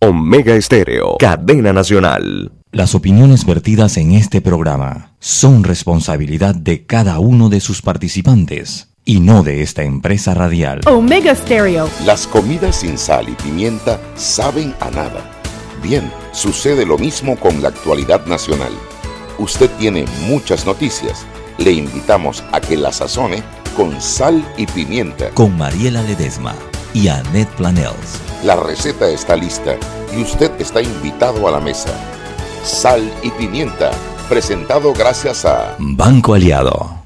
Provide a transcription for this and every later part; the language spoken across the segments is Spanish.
Omega Estéreo, cadena nacional. Las opiniones vertidas en este programa son responsabilidad de cada uno de sus participantes y no de esta empresa radial. Omega Stereo. Las comidas sin sal y pimienta saben a nada. Bien, sucede lo mismo con la actualidad nacional. Usted tiene muchas noticias. Le invitamos a que la sazone con sal y pimienta. Con Mariela Ledesma y Annette Planels. La receta está lista y usted está invitado a la mesa. Sal y pimienta, presentado gracias a Banco Aliado.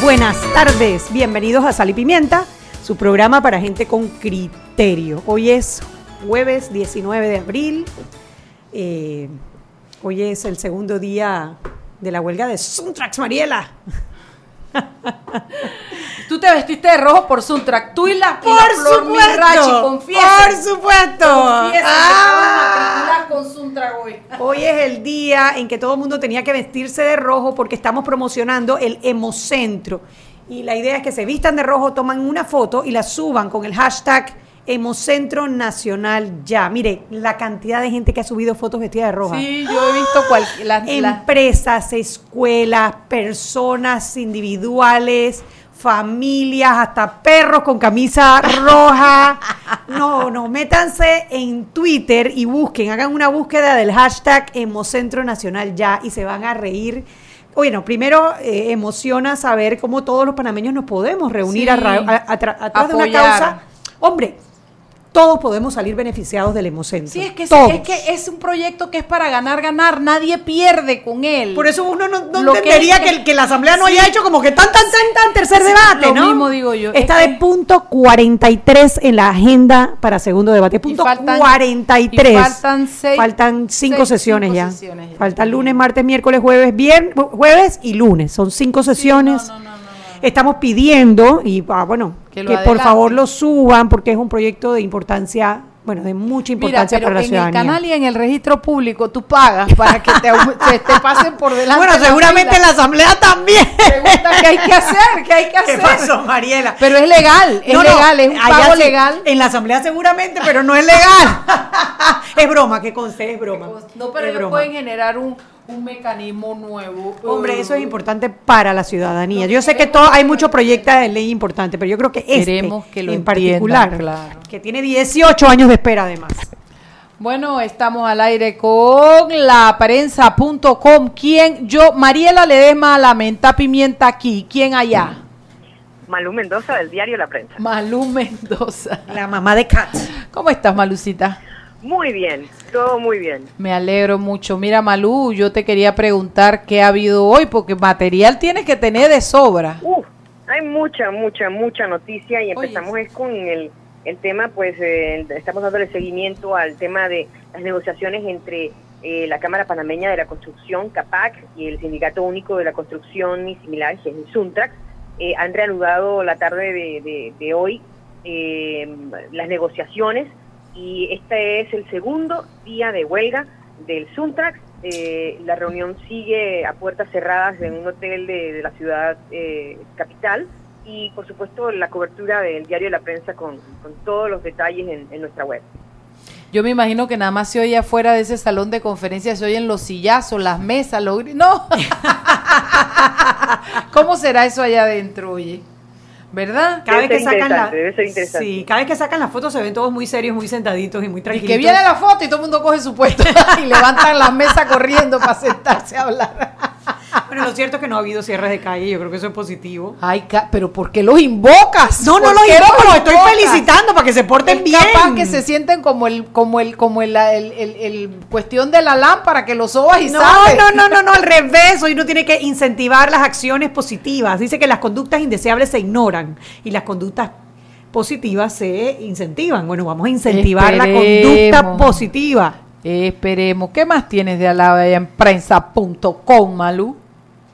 Buenas tardes, bienvenidos a Sal y Pimienta, su programa para gente con criterio. Hoy es jueves 19 de abril, eh, hoy es el segundo día de la huelga de Suntrax, Mariela. Tú te vestiste de rojo por Suntrack. Tú y la, y Por la Flor supuesto. Mirachi, confiesen. Por supuesto. Confiesen que Ah. matricular con Suntrack hoy. Hoy es el día en que todo el mundo tenía que vestirse de rojo porque estamos promocionando el Hemocentro. Y la idea es que se vistan de rojo, toman una foto y la suban con el hashtag Hemocentro Nacional Ya. Mire, la cantidad de gente que ha subido fotos vestida de roja. Sí, yo he visto cual, las, Empresas, escuelas, personas individuales, familias, hasta perros con camisa roja. No, no, métanse en Twitter y busquen, hagan una búsqueda del hashtag Hemocentro Nacional Ya y se van a reír. Bueno, primero eh, emociona saber cómo todos los panameños nos podemos reunir Sí. a a- atrás de una causa. Hombre, todos podemos salir beneficiados del Hemocentro. Sí, es que, Todos. es que es un proyecto que es para ganar, ganar. Nadie pierde con él. Por eso uno no, no Lo que entendería es que, la Asamblea no Sí. haya hecho como que tan, tan, tan, tan tercer Sí, debate, lo ¿no? mismo digo yo. Está Es de punto 43 en la agenda para segundo debate. Punto faltan- 43. y faltan seis- Faltan cinco seis- sesiones cinco ya. sesiones ya. Faltan lunes, martes, miércoles, jueves, viernes, jueves y lunes. Son cinco sesiones. no, no, no. Estamos pidiendo, y ah, bueno, Que por favor lo suban porque es un proyecto de importancia, bueno, de mucha Mira, importancia pero para la en ciudadanía. el canal y en el registro público tú pagas para que te, te, te pasen por delante. bueno, seguramente fila. la Asamblea también. Pregunta qué hay que hacer, qué hay que ¿Qué hacer. pasó, Mariela? Pero es legal, es No, no, legal, es un pago legal. En la asamblea seguramente, pero no es legal. es broma, que conste, es broma. No, pero ellos broma. pueden generar un, un mecanismo nuevo. Hombre, eso es Uh, importante para la ciudadanía. Yo sé que todo, hay muchos proyectos de ley importantes, pero yo creo que este que lo en particular, claro. que tiene 18 años de espera además. Bueno, estamos al aire con la prensa.com. ¿Quién? Yo, Mariela Ledesma, lamenta pimienta aquí. ¿Quién allá? Malú Mendoza del diario La Prensa. Malú Mendoza. La mamá de Kat. ¿Cómo estás, Malucita? Muy bien, todo muy bien. Me alegro mucho. Mira, Malú, yo te quería preguntar qué ha habido hoy, porque material tienes que tener de sobra. Uf, hay mucha, mucha, mucha noticia y Oye. empezamos es con el, el tema, pues eh, estamos dándole seguimiento al tema de las negociaciones entre eh, la Cámara Panameña de la Construcción, CAPAC, y el Sindicato Único de la Construcción y similares, que es el SUNTRAX. Eh, han reanudado la tarde de, de- de hoy eh, las negociaciones y este es el segundo día de huelga del Suntrax. Eh, la reunión sigue a puertas cerradas en un hotel de, la ciudad eh, capital y por supuesto la cobertura del diario de la prensa con, todos los detalles en, nuestra web. Yo me imagino que nada más se oye afuera de ese salón de conferencias, se oyen los sillazos, las mesas, los No. ¿Cómo será eso allá adentro, oye? ¿Verdad? Cada vez que sacan la, interesante, debe ser interesante. sí, cada vez que sacan las fotos se ven todos muy serios, muy sentaditos y muy Y tranquilos. que viene la foto y todo el mundo coge su puesto y levantan la mesa corriendo para sentarse a hablar. Bueno, lo cierto es que no ha habido cierres de calle, yo creo que eso es positivo. Ay, pero ¿por qué los invocas? No, no ¿Por los invoco, los estoy felicitando para que se porten Es bien. capaz que se sienten como el, como el, como el, el, el- el cuestión de la lámpara que lo sobas y No, sale. no, no, no, no, al revés. Hoy uno tiene que incentivar las acciones positivas. Dice que las conductas indeseables se ignoran y las conductas positivas se incentivan. Bueno, vamos a incentivar la conducta positiva. Esperemos. ¿Qué más tienes de alaba allá en prensa.com, Malú?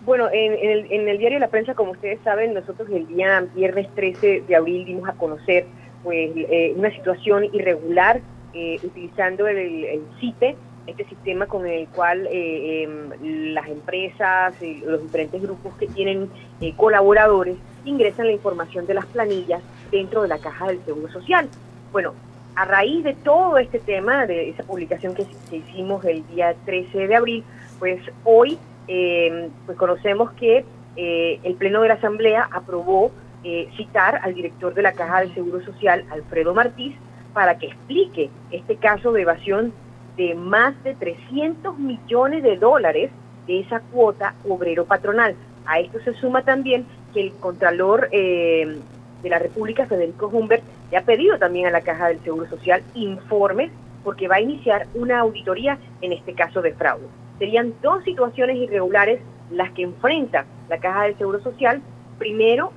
Bueno, en, en el, en el diario la prensa, como ustedes saben, nosotros el día viernes 13 de abril dimos a conocer pues eh, una situación irregular eh, utilizando el, el CITE este sistema con el cual eh, em, las empresas y los diferentes grupos que tienen eh, colaboradores ingresan la información de las planillas dentro de la caja del Seguro Social. Bueno, a raíz de todo este tema, de esa publicación que, que hicimos el día 13 de abril, pues hoy em, pues conocemos que eh, el Pleno de la Asamblea aprobó eh, citar al director de la Caja del Seguro Social, Alfredo Martís, para que explique este caso de evasión de más de 300 millones de dólares de esa cuota obrero patronal. A esto se suma también que el Contralor eh, de la República, Federico Humbert, le ha pedido también a la Caja del Seguro Social informes porque va a iniciar una auditoría en este caso de fraude. Serían dos situaciones irregulares las que enfrenta la Caja del Seguro Social. Primero,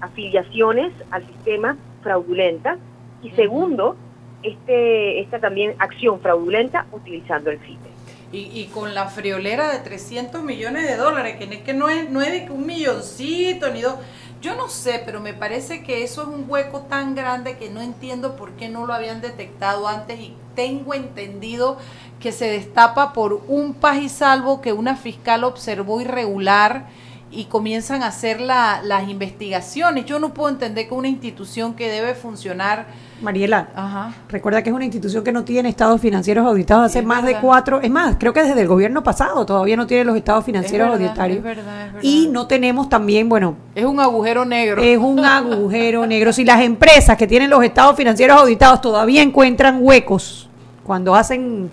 afiliaciones al sistema fraudulenta y segundo, este, esta también acción fraudulenta utilizando el FIPE. Y, y, con la friolera de 300 millones de dólares, que es que no es, no es de un milloncito ni dos. Yo no sé, pero me parece que eso es un hueco tan grande que no entiendo por qué no lo habían detectado antes y tengo entendido que se destapa por un paz y salvo que una fiscal observó irregular y comienzan a hacer la, las investigaciones. Yo no puedo entender que una institución que debe funcionar... Mariela, Ajá. recuerda que es una institución que no tiene estados financieros auditados hace más de cuatro, es más, creo que desde el gobierno pasado todavía no tiene los estados financieros es verdad, auditarios. Es verdad. Y no tenemos también, bueno... Es un agujero negro. Es un agujero negro. Si las empresas que tienen los estados financieros auditados todavía encuentran huecos cuando hacen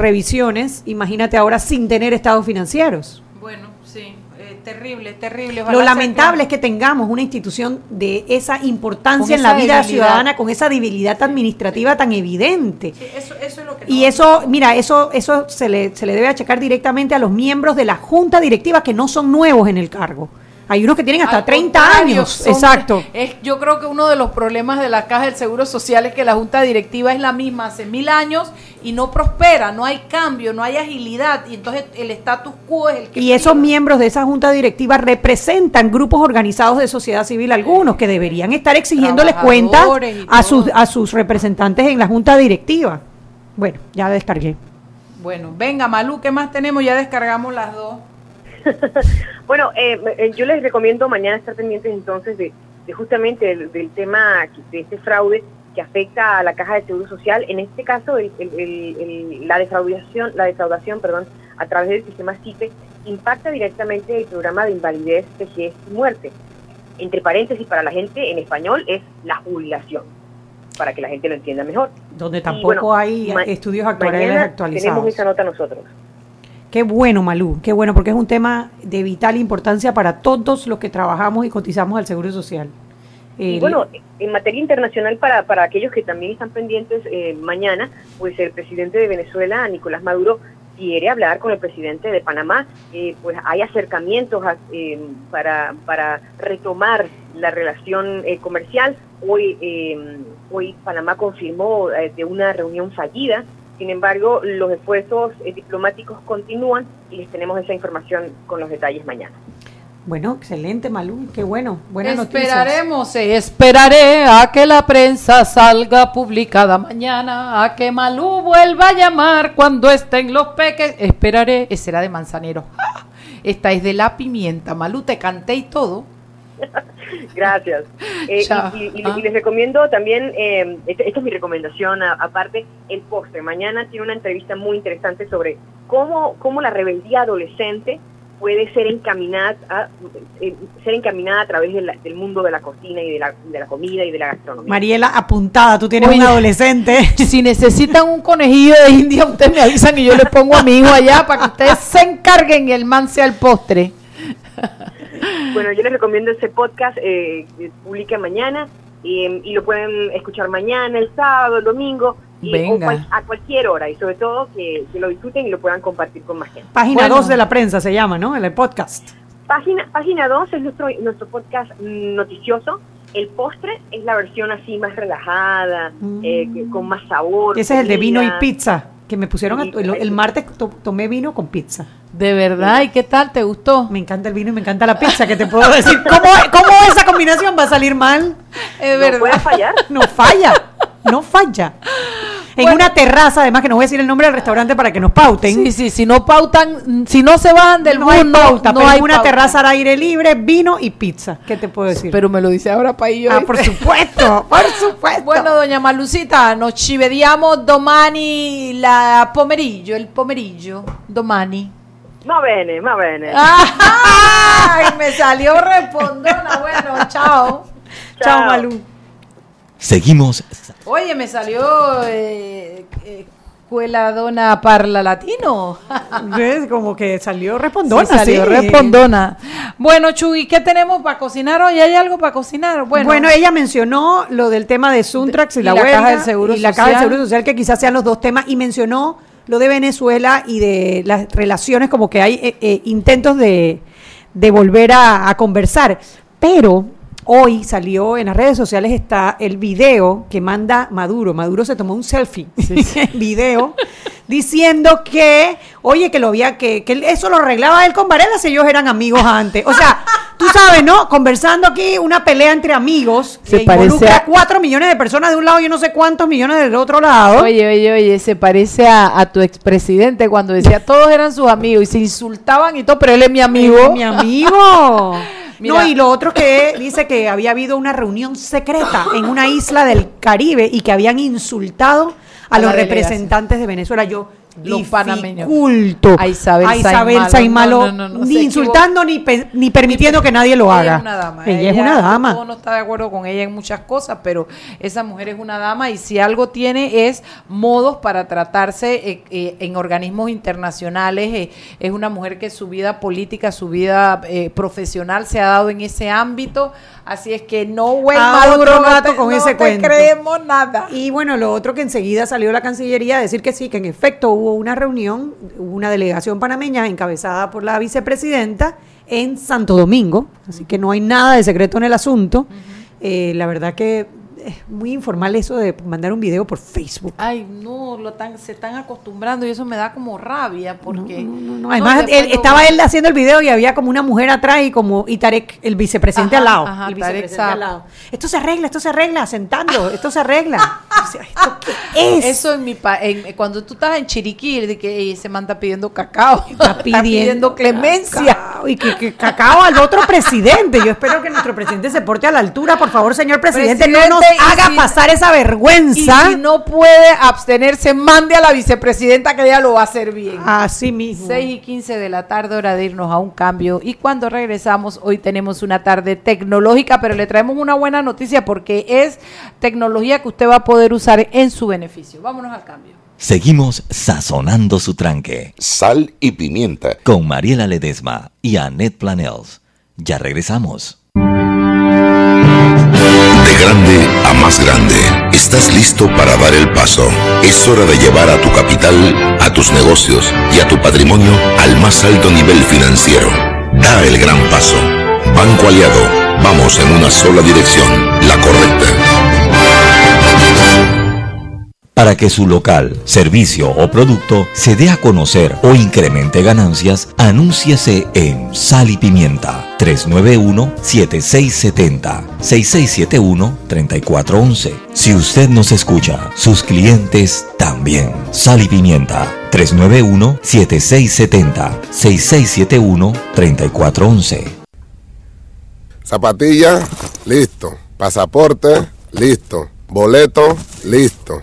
revisiones, imagínate ahora sin tener estados financieros. Bueno, sí, eh, terrible, terrible. Lo lamentable que... es que tengamos una institución de esa importancia en la vida debilidad. ciudadana, con esa debilidad administrativa tan evidente. Sí, eso, eso, es lo que y eso, mira, eso, eso se le, se le debe achacar directamente a los miembros de la junta directiva que no son nuevos en el cargo. Hay unos que tienen hasta Al 30 años. son, Exacto. Es, yo creo que uno de los problemas de la Caja del Seguro Social es que la Junta Directiva es la misma hace mil años y no prospera, no hay cambio, no hay agilidad y entonces el status quo es el que... Y esos miembros de esa Junta Directiva representan grupos organizados de sociedad civil, algunos que deberían estar exigiéndoles cuentas a sus, a sus representantes en la Junta Directiva. Bueno, ya descargué. Bueno, venga, Malú, ¿qué más tenemos? Ya descargamos las dos. bueno, eh, yo les recomiendo mañana estar pendientes entonces de, de justamente del, del, tema de este fraude que afecta a la caja de seguro social. En este caso, el, el, la defraudación, la defraudación, perdón, a través del sistema CIPE impacta directamente el programa de invalidez, vejez y muerte. Entre paréntesis, para la gente en español es la jubilación, para que la gente lo entienda mejor. Donde tampoco bueno, hay estudios actuales actualizados. Tenemos esa nota nosotros. Qué bueno, Malú, qué bueno, porque es un tema de vital importancia para todos los que trabajamos y cotizamos al Seguro Social. Y eh, bueno, en materia internacional, para, para aquellos que también están pendientes, eh, mañana, pues el presidente de Venezuela, Nicolás Maduro, quiere hablar con el presidente de Panamá, eh, pues hay acercamientos a, para, para retomar la relación comercial. Hoy, hoy Panamá confirmó de una reunión fallida sin embargo, los esfuerzos eh, diplomáticos continúan y les tenemos esa información con los detalles mañana. Bueno, excelente, Malú, qué bueno, buenas Esperaremos, noticias. Eh, esperaré a que la prensa salga publicada mañana, a que Malú vuelva a llamar cuando estén los peques. Esperaré, esa era de Manzanero. Esta es de la pimienta, Malú, te canté y todo. Gracias. Eh, y, y, ah. y, les recomiendo también, eh, esta, esta, es mi recomendación, aparte, el postre. Mañana tiene una entrevista muy interesante sobre cómo, cómo la rebeldía adolescente puede ser encaminada a, eh, ser encaminada a través de la, del mundo de la cocina y de la, de la, comida y de la gastronomía. Mariela, apuntada, tú tienes Oye, un adolescente. Si necesitan un conejillo de India, ustedes me avisan y yo le pongo a mi hijo allá para que ustedes se encarguen y el man sea el postre. Bueno, yo les recomiendo ese podcast eh, publica mañana y, y, lo pueden escuchar mañana, el sábado, el domingo, y, cual, a cualquier hora y sobre todo que, que, lo disfruten y lo puedan compartir con más gente. Página 2 bueno. de la prensa se llama, ¿no? El podcast. Página página 2 es nuestro, nuestro podcast noticioso. El postre es la versión así más relajada, mm. eh, con más sabor. Ese es el de vino y pizza que me pusieron a, el, el, martes to, tomé vino con pizza. De verdad, ¿y qué tal? ¿Te gustó? Me encanta el vino y me encanta la pizza, ¿qué te puedo decir? ¿Cómo, cómo esa combinación va a salir mal? Es verdad. ¿No puede fallar? No falla, no falla. En Bueno. una terraza, además que no voy a decir el nombre del restaurante para que nos pauten. Sí, sí, si no pautan, si no se bajan del no bus, hay no, pauta, no pero hay en una pauta. terraza al aire libre, vino y pizza. ¿Qué te puedo decir? Pero me lo dice ahora para ellos. ah, por supuesto, por supuesto. Bueno, doña Malucita, nos ci vediamo domani la pomerillo, el pomerillo, domani. Va bene, va bene. ¡Ay! Me salió respondona. Bueno, chao. Chao, Chao. Malú. Seguimos Oye, me salió eh, eh, Cuela Dona Parla Latino. ¿Ves? Como que salió respondona. Sí, salió sí. respondona. Bueno, Chuy, ¿qué tenemos para cocinar hoy? ¿Hay algo para cocinar? Bueno, Bueno, ella mencionó lo del tema de Suntrax y, Y la, la huelga Caja del Seguro y la Caja del Social. Seguro Social, que quizás sean los dos temas, y mencionó lo de Venezuela y de las relaciones, como que hay eh, eh, intentos de, de volver a, a conversar. Pero hoy salió en las redes sociales está el video que manda Maduro. Maduro se tomó un selfie, video, diciendo que, oye, que lo había, que, que eso lo arreglaba él con Varela si ellos eran amigos antes. O sea, tú sabes, ¿no? Conversando aquí, una pelea entre amigos. Se que parece involucra a- cuatro millones de personas de un lado y yo no sé cuántos millones del otro lado. Oye, oye, oye, se parece a, a tu expresidente cuando decía todos eran sus amigos y se insultaban y todo, pero él es mi amigo. Mi amigo. Mira. No, y lo otro que dice que había habido una reunión secreta en una isla del Caribe y que habían insultado a, A los representantes de Venezuela. Yo, Los panameños. culto A Isabel Saimalo, Saimalo. No, no, no, ni insultando ni, pe- ni permitiendo que nadie lo Ella haga. es una dama. Ella, es una dama. Todo no está de acuerdo con ella en muchas cosas, pero esa mujer es una dama y si algo tiene es modos para tratarse eh, eh, en organismos internacionales. eh, es una mujer que su vida política, su vida eh, profesional se ha dado en ese ámbito. Así es que no, A Maduro, no gato te- con no ese te cuento. creemos nada. Y bueno, lo otro que enseguida salió la Cancillería a decir que sí, que en efecto hubo una reunión, hubo una delegación panameña encabezada por la vicepresidenta en Santo Domingo, así que no hay nada de secreto en el asunto. Eh, la verdad que es muy informal eso de mandar un video por Facebook. Ay, no, lo tan, se están acostumbrando y eso me da como rabia porque... No, no, no. Además, él- lo- estaba él haciendo el video y había como una mujer atrás y como y Tarek, el vicepresidente Ajá, al lado. ajá, el Tarek vicepresidente al lado. Esto se arregla, esto se arregla, sentando, esto se arregla. ¿Esto qué es? Eso en mi pa en- cuando tú estás en Chiriquí, de que se manda pidiendo cacao, está pidiendo, clemencia. cacao, y que, que cacao al otro presidente. Yo espero que nuestro presidente se porte a la altura. Por favor, señor presidente, no nos Presidente, haga si- pasar esa Y vergüenza. si no puede abstenerse, mande a la vicepresidenta que ella lo va a hacer bien. Así mismo. 6 y 15 de la tarde, hora de irnos a un cambio. Y cuando regresamos, hoy tenemos una tarde tecnológica, pero le traemos una buena noticia porque es tecnología que usted va a poder usar en su beneficio. Vámonos al cambio. Seguimos sazonando su tranque Sal y pimienta. con Mariela Ledesma y Annette Planels. Ya regresamos. De grande a más grande, estás listo para dar el paso. Es hora de llevar a tu capital, a tus negocios y a tu patrimonio al más alto nivel financiero. Da el gran paso. Banco Aliado, vamos en una sola dirección, la correcta. Para que su local, servicio o producto se dé a conocer o incremente ganancias, anúnciese en Sal y Pimienta 391-7670-6671-3411. Si usted nos escucha, sus clientes también. Sal y Pimienta 391-7670-6671-3411. Zapatilla, listo. Pasaporte, listo. Boleto, listo.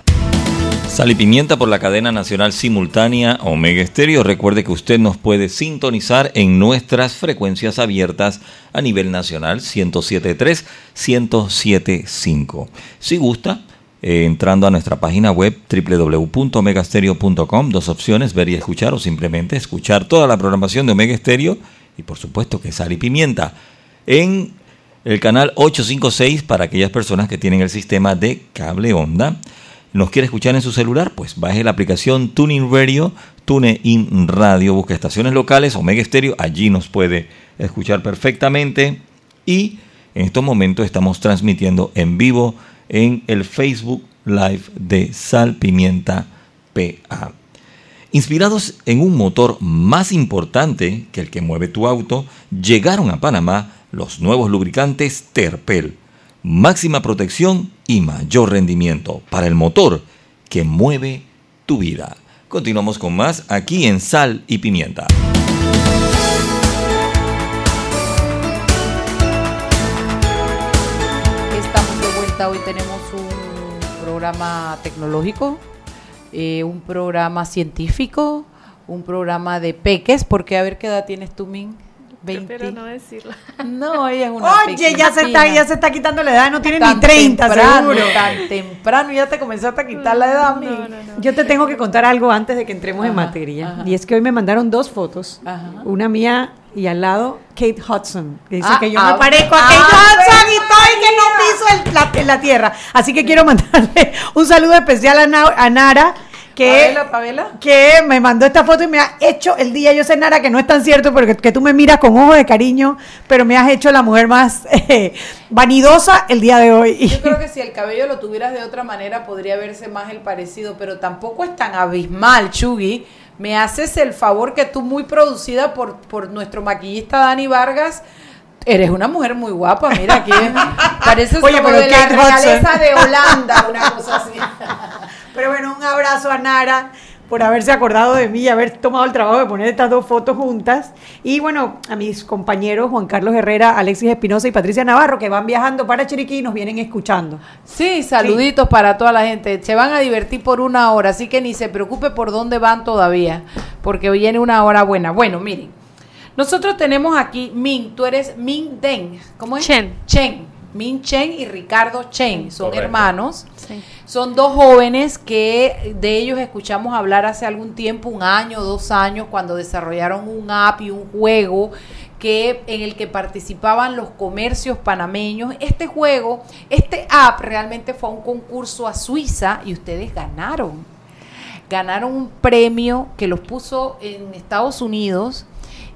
Sal y Pimienta por la cadena nacional simultánea Omega Estéreo. Recuerde que usted nos puede sintonizar en nuestras frecuencias abiertas a nivel nacional 107.3, 107.5. Si gusta, eh, entrando a nuestra página web www.omegastereo.com, dos opciones, ver y escuchar o simplemente escuchar toda la programación de Omega Estéreo y por supuesto que Sal y Pimienta en el canal 856 para aquellas personas que tienen el sistema de cable onda nos quiere escuchar en su celular, pues baje la aplicación Tuning Radio, TuneIn Radio, busca estaciones locales, Omega Stereo, allí nos puede escuchar perfectamente. Y en estos momentos estamos transmitiendo en vivo en el Facebook Live de Sal Pimienta PA. Inspirados en un motor más importante que el que mueve tu auto, llegaron a Panamá los nuevos lubricantes Terpel máxima protección y mayor rendimiento para el motor que mueve tu vida. Continuamos con más aquí en Sal y Pimienta. Estamos de vuelta, hoy tenemos un programa tecnológico, eh, un programa científico, un programa de peques, porque a ver qué edad tienes tú, Min. 20. Prefiero no decirlo. No, ella es una Oye, ya se, está, ya se está quitando la edad, no tiene Tan ni 30, temprano, seguro. Tan temprano ya te comenzaste a quitar la edad. No, no, no. Yo te tengo que contar algo antes de que entremos en materia. ajá. Y es que hoy me mandaron dos fotos. Ajá. Una mía y al lado Kate Hudson. Que dice Ah, que yo ah, me parezco a ah, Kate Hudson y estoy que no piso el- la, en la tierra. Así que quiero mandarle un saludo especial a, Na- a Nara. Que, Pavela, Pavela. que me mandó esta foto y me ha hecho el día. Yo sé, Nara, que no es tan cierto, porque que tú me miras con ojos de cariño, pero me has hecho la mujer más eh, vanidosa el día de hoy. Yo creo que si el cabello lo tuvieras de otra manera podría verse más el parecido, pero tampoco es tan abismal, Chugui. Me haces el favor que tú, muy producida por, por nuestro maquillista Dani Vargas, eres una mujer muy guapa, mira aquí. Pareces Oye, como de la Hudson. realeza de Holanda, una cosa así. Pero bueno, un abrazo a Nara por haberse acordado de mí y haber tomado el trabajo de poner estas dos fotos juntas. Y bueno, a mis compañeros Juan Carlos Herrera, Alexis Espinosa y Patricia Navarro, que van viajando para Chiriquí y nos vienen escuchando. Sí, saluditos para toda la gente. Se van a divertir por una hora, así que ni se preocupe por dónde van todavía, porque viene una hora buena. Bueno, miren, nosotros tenemos aquí Min, tú eres Min Deng, ¿cómo es? Chen. Chen. Min Chen y Ricardo Chen son Correcto. hermanos. Sí. Son dos jóvenes que de ellos escuchamos hablar hace algún tiempo, un año, dos años, cuando desarrollaron un app y un juego que en el que participaban los comercios panameños. Este juego, este app realmente fue a un concurso a Suiza y ustedes ganaron. Ganaron un premio que los puso en Estados Unidos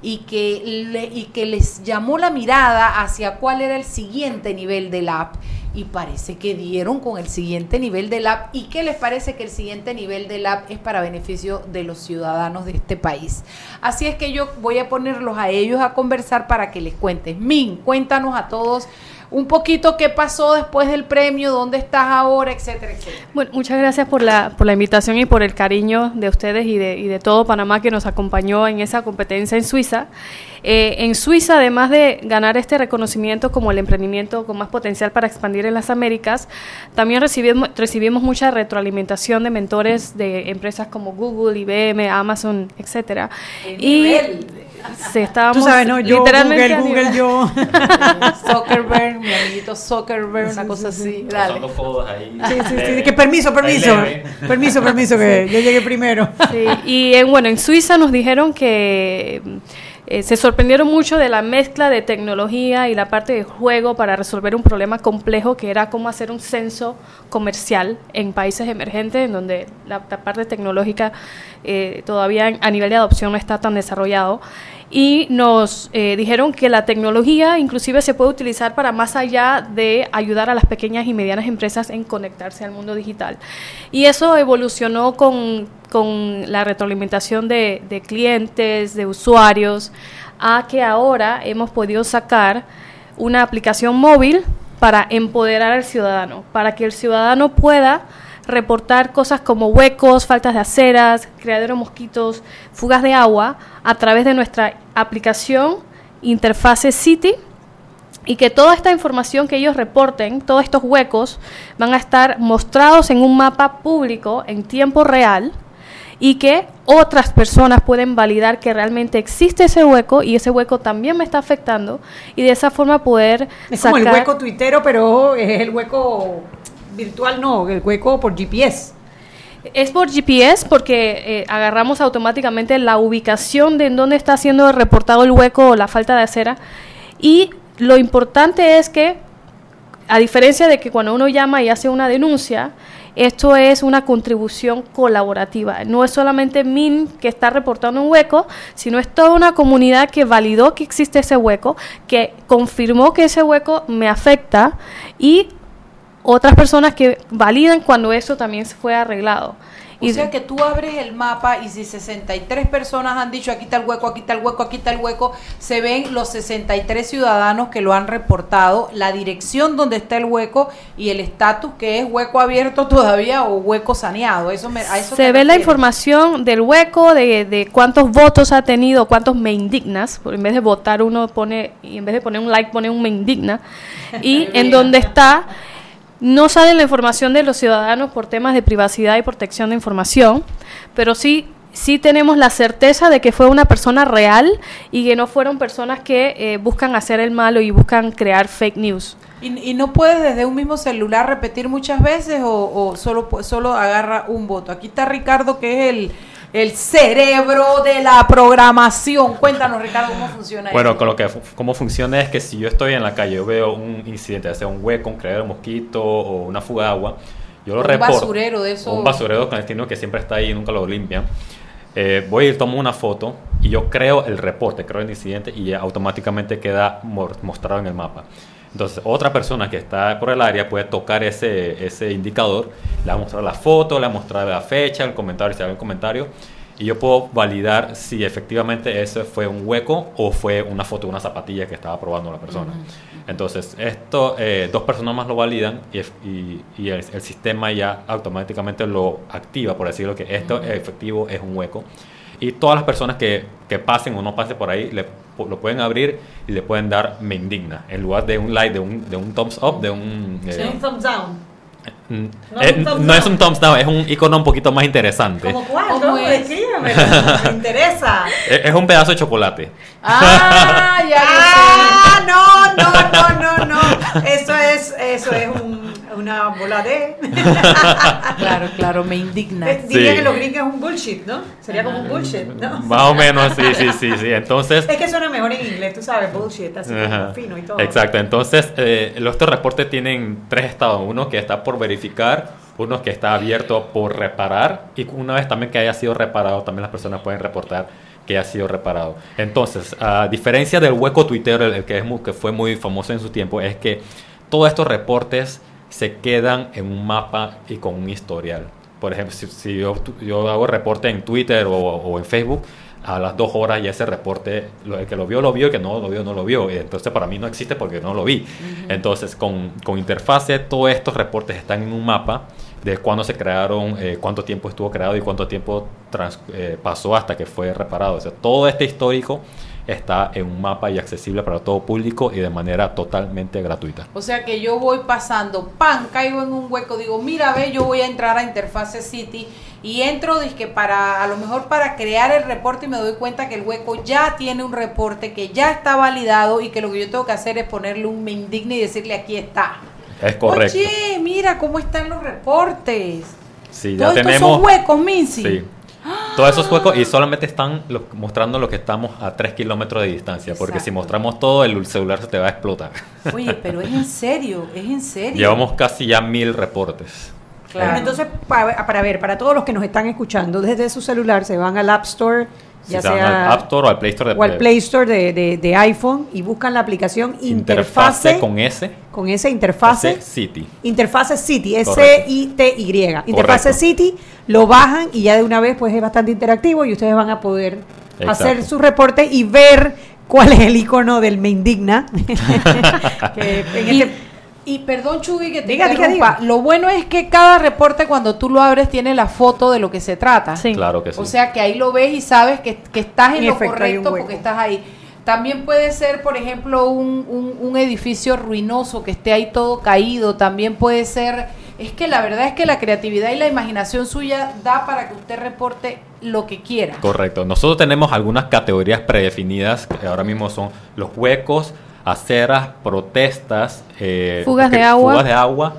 y que, le- y que les llamó la mirada hacia cuál era el siguiente nivel del app. Y parece que dieron con el siguiente nivel del app. ¿Y qué les parece que el siguiente nivel del app es para beneficio de los ciudadanos de este país? Así es que yo voy a ponerlos a ellos a conversar para que les cuentes. Min, cuéntanos a todos un poquito qué pasó después del premio, dónde estás ahora, etcétera, etcétera. Bueno, muchas gracias por la, por la invitación y por el cariño de ustedes y de, y de todo Panamá que nos acompañó en esa competencia en Suiza. Eh, en Suiza, además de ganar este reconocimiento como el emprendimiento con más potencial para expandir en las Américas, también recibimos, recibimos mucha retroalimentación de mentores de empresas como Google, IBM, Amazon, etcétera. ¿Qué Y nivel? Se estábamos Tú sabes, ¿no? Yo, literalmente Google, Google, yo. Zuckerberg, mi amiguito Zuckerberg, una cosa así. Dale. Sí, sí, sí, que permiso, permiso. Permiso, permiso, que yo llegué primero. Sí, y en, bueno, en Suiza nos dijeron que eh, se sorprendieron mucho de la mezcla de tecnología y la parte de juego para resolver un problema complejo que era cómo hacer un censo comercial en países emergentes en donde la, la parte tecnológica eh, todavía a nivel de adopción no está tan desarrollado y nos eh, dijeron que la tecnología inclusive se puede utilizar para más allá de ayudar a las pequeñas y medianas empresas en conectarse al mundo digital. Y eso evolucionó con, con la retroalimentación de, de clientes, de usuarios, a que ahora hemos podido sacar una aplicación móvil para empoderar al ciudadano, para que el ciudadano pueda reportar cosas como huecos, faltas de aceras, criadero de mosquitos, fugas de agua a través de nuestra aplicación Interface City y que toda esta información que ellos reporten, todos estos huecos, van a estar mostrados en un mapa público en tiempo real y que otras personas pueden validar que realmente existe ese hueco y ese hueco también me está afectando y de esa forma poder Es como el hueco tuitero, pero es el hueco virtual, no, el hueco por GPS. Es por GPS porque eh, agarramos automáticamente la ubicación de en dónde está siendo reportado el hueco o la falta de acera y lo importante es que a diferencia de que cuando uno llama y hace una denuncia, esto es una contribución colaborativa. No es solamente MIN que está reportando un hueco, sino es toda una comunidad que validó que existe ese hueco, que confirmó que ese hueco me afecta y otras personas que validan cuando eso también fue arreglado. O sea que tú abres el mapa y si 63 personas han dicho aquí está el hueco, aquí está el hueco, aquí está el hueco, se ven los 63 ciudadanos que lo han reportado, la dirección donde está el hueco y el estatus que es hueco abierto todavía o hueco saneado. Eso me, a eso se ve la información del hueco, de, de, cuántos votos ha tenido, cuántos me indignas. En vez de votar uno pone, y en vez de poner un like pone un me indigna. Y en donde está no sale la información de los ciudadanos por temas de privacidad y protección de información, pero sí sí tenemos la certeza de que fue una persona real y que no fueron personas que eh, buscan hacer el malo y buscan crear fake news. ¿Y, y no puedes desde un mismo celular repetir muchas veces o, o solo, solo agarra un voto? Aquí está Ricardo, que es el, el cerebro de la programación. Cuéntanos, Ricardo, cómo funciona bueno, esto. con lo que cómo funciona es que si yo estoy en la calle, yo veo un incidente, sea un hueco, un criadero de mosquito o una fuga de agua, yo lo Un reporto. basurero de eso. Un basurero clandestino que siempre está ahí y nunca lo limpian. Eh, voy y tomo una foto y yo creo el reporte, creo el incidente y ya automáticamente queda mostrado en el mapa. Entonces, otra persona que está por el área puede tocar ese, ese indicador, le va a mostrar la foto, le va a mostrar la fecha, el comentario, si hay un comentario, y yo puedo validar si efectivamente ese fue un hueco o fue una foto de una zapatilla que estaba probando la persona. Entonces, esto, eh, dos personas más lo validan y, y- y el, el sistema ya automáticamente lo activa, por decirlo que esto efectivo es un hueco. Y todas las personas que, que pasen o no pasen por ahí le, lo pueden abrir y le pueden dar me indigna. En lugar de un like, de un, de un thumbs up, de un... Sí, eh, un thumbs down. No eh, es un thumbs no es down. un thumbs down, es un icono un poquito más interesante. ¿Cómo cuál? ¿Cómo es? Me interesa. Es es un pedazo de chocolate. Ah, ya Ah, no, no, no, no, no. Eso es, eso es un- una bola de. Claro, claro, me indigna. Eh, Dirían Sí. que los gringos es un bullshit, ¿no? Sería como un bullshit, ¿no? Más o menos, sí, sí, sí, sí. Entonces, Es que suena mejor en inglés, tú sabes, bullshit, así como fino y todo. Exacto, entonces eh, los estos reportes tienen tres estados, uno que está por verificar, uno que está abierto por reparar y una vez también que haya sido reparado, también las personas pueden reportar que ha sido reparado. Entonces, a diferencia del hueco tuitero, el, el que, es muy- que fue muy famoso en su tiempo, es que todos estos reportes se quedan en un mapa y con un historial. Por ejemplo, si, si yo, hago reporte en Twitter o, o en Facebook, a las dos horas ya ese reporte, lo- el que lo vio, lo vio, el que no lo vio, no lo vio. Entonces para mí no existe porque no lo vi. Entonces con, con interfase todos estos reportes están en un mapa de cuándo se crearon, eh, cuánto tiempo estuvo creado y cuánto tiempo trans- eh, pasó hasta que fue reparado. O sea, todo este histórico está en un mapa y accesible para todo público y de manera totalmente gratuita. O sea que yo voy pasando, pan, caigo en un hueco, digo, mira, ve, yo voy a entrar a Interface City y entro, dizque para, a lo mejor para crear el reporte y me doy cuenta que el hueco ya tiene un reporte, que ya está validado y que lo que yo tengo que hacer es ponerle un me indigna y decirle aquí está. Es correcto. Oye, mira cómo están los reportes. Sí, ya Todos estos tenemos... son huecos, Mincy. Sí. Todos esos huecos y solamente están lo- mostrando lo que estamos a 3 kilómetros de distancia, porque si mostramos todo, el celular se te va a explotar. Oye, pero es en serio, es en serio. Llevamos casi ya mil reportes. Claro. Entonces, para, para ver, para todos los que nos están escuchando, desde su celular se van al App Store, ya se van sea al App Store o al Play Store de o al Play Store de, de- de iPhone y buscan la aplicación Interfase Interfase con S, con esa interfase. S City. Interfase City. S-I-T-Y. Interfase Correcto. City, lo bajan y ya de una vez pues es bastante interactivo y ustedes van a poder Exacto. hacer su reporte y ver cuál es el icono del me indigna. Que en Y- este- Y perdón, Chugui, que te Diga. Lo bueno es que cada reporte, cuando tú lo abres, tiene la foto de lo que se trata. Sí. Claro que sí. O sea que ahí lo ves y sabes que, que estás en En lo efecto, correcto porque estás ahí. También puede ser, por ejemplo, un, un- un edificio ruinoso que esté ahí todo caído. También puede ser... Es que la verdad es que la creatividad y la imaginación suya da para que usted reporte lo que quiera. Correcto. Nosotros tenemos algunas categorías predefinidas que ahora mismo son los huecos, aceras, protestas, eh, Fugas de agua. fugas de agua,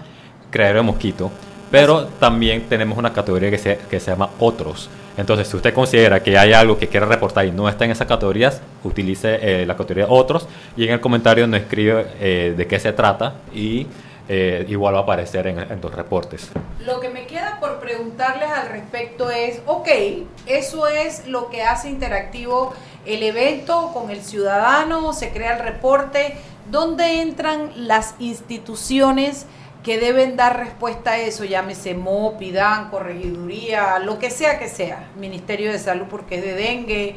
criadero de mosquito. Pero también tenemos una categoría que se, que se llama otros. Entonces, si usted considera que hay algo que quiere reportar y no está en esas categorías, utilice eh, la categoría otros y en el comentario nos escribe eh, de qué se trata y eh, igual va a aparecer en, en los reportes. Lo que me queda por preguntarles al respecto es, ok, eso es lo que hace interactivo el evento con el ciudadano, se crea el reporte, ¿dónde entran las instituciones que deben dar respuesta a eso? Llámese MO, PIDAN, Corregiduría, lo que sea que sea, Ministerio de Salud porque es de dengue.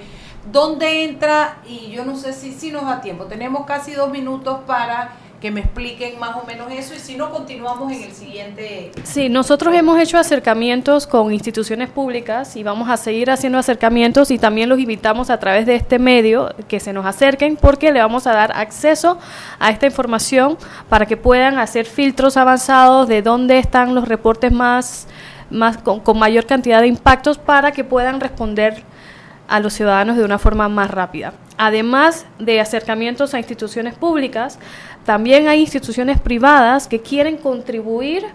¿Dónde entra? Y yo no sé si, si nos da tiempo, tenemos casi dos minutos para que me expliquen más o menos eso y si no continuamos en el siguiente Sí, nosotros hemos hecho acercamientos con instituciones públicas y vamos a seguir haciendo acercamientos y también los invitamos a través de este medio que se nos acerquen porque le vamos a dar acceso a esta información para que puedan hacer filtros avanzados de dónde están los reportes más, más con, con mayor cantidad de impactos para que puedan responder a los ciudadanos de una forma más rápida. Además de acercamientos a instituciones públicas, también hay instituciones privadas que quieren contribuir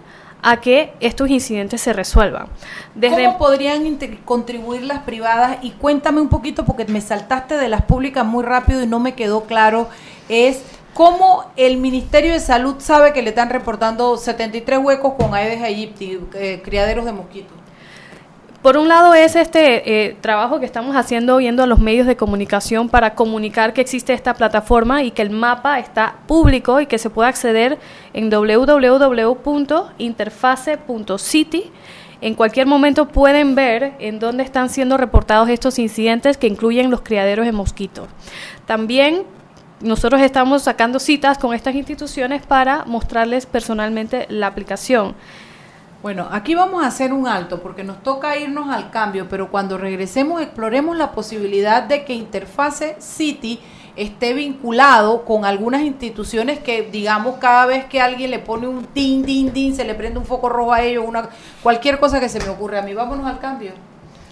a que estos incidentes se resuelvan. Desde ¿Cómo podrían contribuir las privadas? Y cuéntame un poquito, porque me saltaste de las públicas muy rápido y no me quedó claro, es cómo el Ministerio de Salud sabe que le están reportando 73 huecos con Aedes aegypti, eh, criaderos de mosquitos. Por un lado es este eh, trabajo que estamos haciendo viendo a los medios de comunicación para comunicar que existe esta plataforma y que el mapa está público y que se puede acceder en www.interface.city. En cualquier momento pueden ver en dónde están siendo reportados estos incidentes que incluyen los criaderos de mosquitos. También nosotros estamos sacando citas con estas instituciones para mostrarles personalmente la aplicación. Bueno, aquí vamos a hacer un alto porque nos toca irnos al cambio, pero cuando regresemos exploremos la posibilidad de que Interface City esté vinculado con algunas instituciones que, digamos, cada vez que alguien le pone un din, din, din, se le prende un foco rojo a ellos, una, cualquier cosa que se me ocurre a mí. Vámonos al cambio.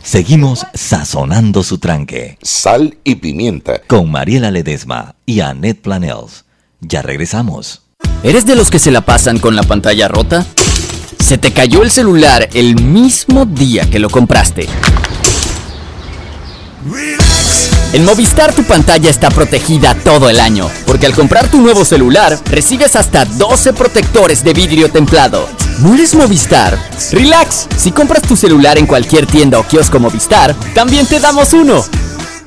Seguimos sazonando su tranque. Sal y pimienta. Con Mariela Ledesma y Annette Planels. Ya regresamos. ¿Eres de los que se la pasan con la pantalla rota? ¿Se te cayó el celular el mismo día que lo compraste? En Movistar tu pantalla está protegida todo el año, porque al comprar tu nuevo celular recibes hasta 12 protectores de vidrio templado. ¿No eres Movistar? Relax, si compras tu celular en cualquier tienda o kiosco Movistar, también te damos uno.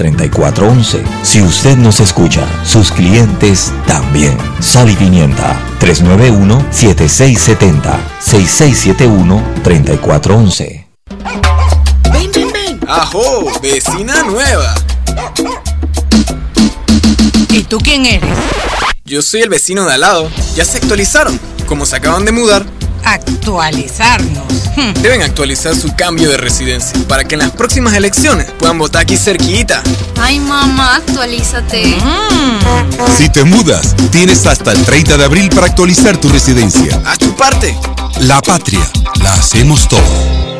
391-7670-6671-3411. Si usted nos escucha, sus clientes también. Sal y Pimienta 391-7670-6671-3411. Ven, ven, ven. ¡Ajo! ¡Vecina nueva! ¿Y tú quién eres? Yo soy el vecino de al lado. Ya se actualizaron. Como se acaban de mudar, Actualizarnos. Hmm. deben actualizar su cambio de residencia para que en las próximas elecciones puedan votar aquí cerquita. Ay, mamá, actualízate. Mm. Si te mudas, tienes hasta el 30 de abril para actualizar tu residencia. Haz tu parte. La patria, la hacemos todos.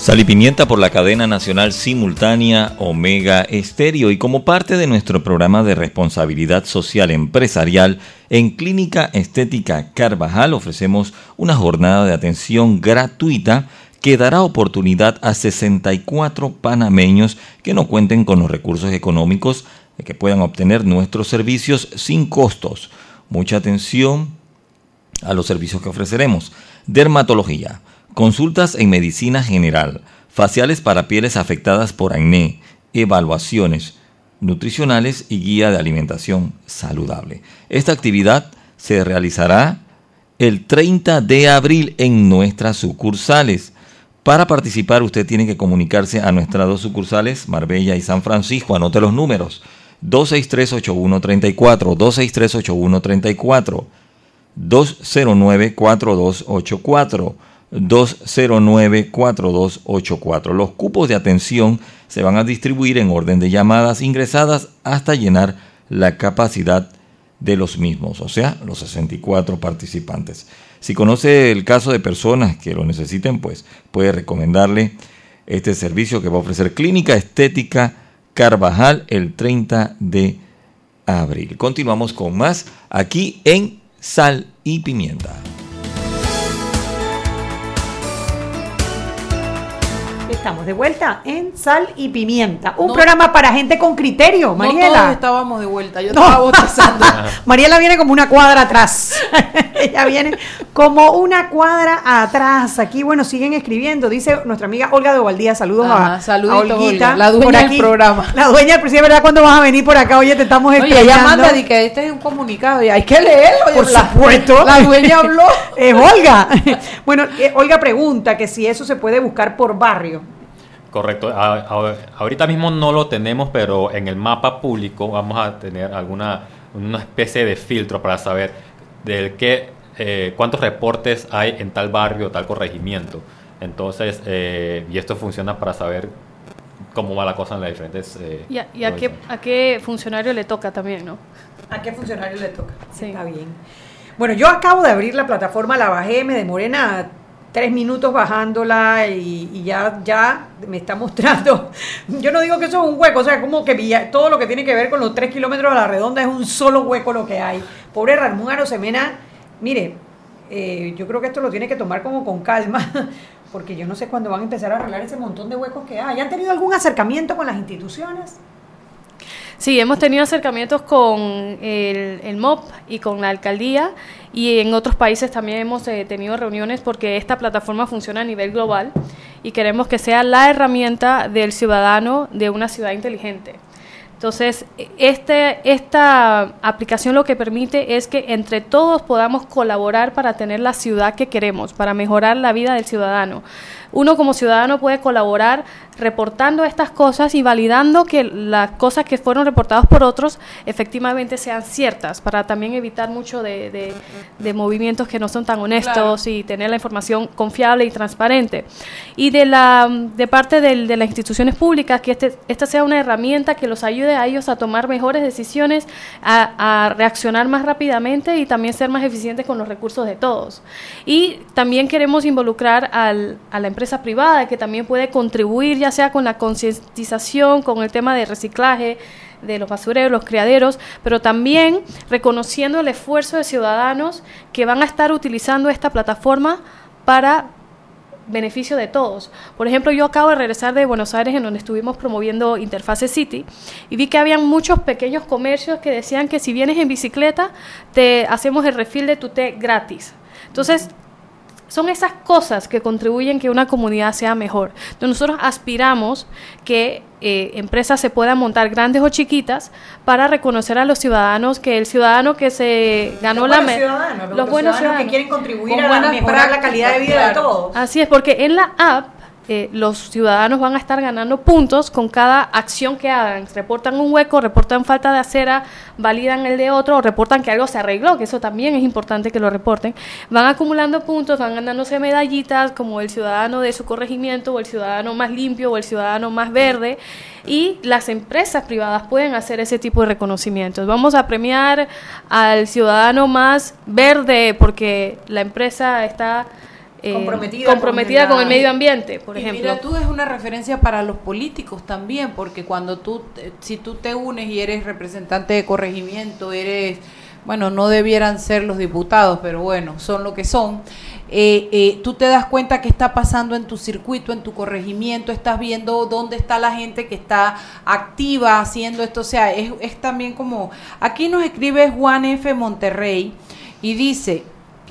Sal y Pimienta por la cadena nacional simultánea Omega Estéreo y como parte de nuestro programa de responsabilidad social empresarial en Clínica Estética Carvajal ofrecemos una jornada de atención gratuita que dará oportunidad a 64 panameños que no cuenten con los recursos económicos que puedan obtener nuestros servicios sin costos. Mucha atención a los servicios que ofreceremos. Dermatología, consultas en medicina general, faciales para pieles afectadas por acné, evaluaciones nutricionales y guía de alimentación saludable. Esta actividad se realizará el 30 de abril en nuestras sucursales. Para participar usted tiene que comunicarse a nuestras dos sucursales, Marbella y San Francisco. Anote los números. 263-8134, 263-8134, 209-4284, 209-4284. Los cupos de atención se van a distribuir en orden de llamadas ingresadas hasta llenar la capacidad de los mismos, o sea, los 64 participantes. Si conoce el caso de personas que lo necesiten, pues puede recomendarle este servicio que va a ofrecer Clínica Estética Carvajal el 30 de abril. Continuamos con más aquí en Sal y Pimienta. Estamos de vuelta en Sal y Pimienta, un programa para gente con criterio, Mariela. No todos estábamos de vuelta, yo estaba botezando. Mariela viene como una cuadra atrás. Ella viene como una cuadra atrás. Aquí, bueno, siguen escribiendo. Dice nuestra amiga Olga de Ovaldía, saludos Ajá, a, a Olguita. Olga, la dueña del programa. La dueña del presidente, ¿verdad? ¿Cuándo vas a venir por acá? Oye, te estamos esperando. ella manda de que este es un comunicado y hay que leerlo. Por la- supuesto. La dueña habló. Es Olga. bueno, eh, Olga pregunta que si eso se puede buscar por barrio. Correcto. A- a- ahorita mismo no lo tenemos, pero en el mapa público vamos a tener alguna una especie de filtro para saber del qué, eh, cuántos reportes hay en tal barrio, tal corregimiento. Entonces, eh, y esto funciona para saber cómo va la cosa en las diferentes. eh, ¿Y, a, y a qué, a qué funcionario le toca también, no? ¿A qué funcionario le toca? Está bien. Bueno, yo acabo de abrir la plataforma, la bajé, me demoré nada, tres minutos bajándola y, y ya, ya me está mostrando. Yo no digo que eso es un hueco, o sea, como que todo lo que tiene que ver con los tres kilómetros a la redonda es un solo hueco lo que hay. Pobre Ramón Arosemena, mire, eh, yo creo que esto lo tiene que tomar como con calma, porque yo no sé cuándo van a empezar a arreglar ese montón de huecos que hay. ¿Han tenido algún acercamiento con las instituciones? Sí, hemos tenido acercamientos con el, el MOP y con la alcaldía y en otros países también hemos eh, tenido reuniones porque esta plataforma funciona a nivel global y queremos que sea la herramienta del ciudadano de una ciudad inteligente. Entonces, este, esta aplicación lo que permite es que entre todos podamos colaborar para tener la ciudad que queremos, para mejorar la vida del ciudadano. Uno como ciudadano puede colaborar reportando estas cosas y validando que las cosas que fueron reportadas por otros efectivamente sean ciertas, para también evitar mucho de, de- de movimientos que no son tan honestos y tener la información confiable y transparente. Y de la de parte del- de las instituciones públicas, que este, esta sea una herramienta que los ayude a ellos a tomar mejores decisiones, a, a reaccionar más rápidamente y también ser más eficientes con los recursos de todos. Y también queremos involucrar al- a la empresa privada, que también puede contribuir, ya sea con la concientización, con el tema de reciclaje, de los basureros, los criaderos, pero también reconociendo el esfuerzo de ciudadanos que van a estar utilizando esta plataforma para beneficio de todos. Por ejemplo, yo acabo de regresar de Buenos Aires en donde estuvimos promoviendo Interface City y vi que habían muchos pequeños comercios que decían que si vienes en bicicleta te hacemos el refil de tu té gratis. Entonces, son esas cosas que contribuyen que una comunidad sea mejor. Entonces nosotros aspiramos que eh, empresas se puedan montar grandes o chiquitas para reconocer a los ciudadanos que el ciudadano que se ganó Los la buenos me- ciudadanos, los los buenos ciudadanos que quieren contribuir Con a mejorar la calidad de vida de todos. Así es, porque en la app los ciudadanos van a estar ganando puntos con cada acción que hagan. Reportan un hueco, reportan falta de acera, validan el de otro o reportan que algo se arregló, que eso también es importante que lo reporten. Van acumulando puntos, van ganándose medallitas como el ciudadano de su corregimiento o el ciudadano más limpio o el ciudadano más verde y las empresas privadas pueden hacer ese tipo de reconocimientos. Vamos a premiar al ciudadano más verde porque la empresa está eh, Comprometida comprometida con el medio ambiente, por Y ejemplo. Mira, tú es una referencia para los políticos también, porque cuando tú, si tú te unes y eres representante de corregimiento, eres, bueno, no debieran ser los diputados, pero bueno, son lo que son. eh, eh, tú te das cuenta qué está pasando en tu circuito, en tu corregimiento, estás viendo dónde está la gente que está activa haciendo esto, o sea, es, es también como, aquí nos escribe Juan F. Monterrey y dice,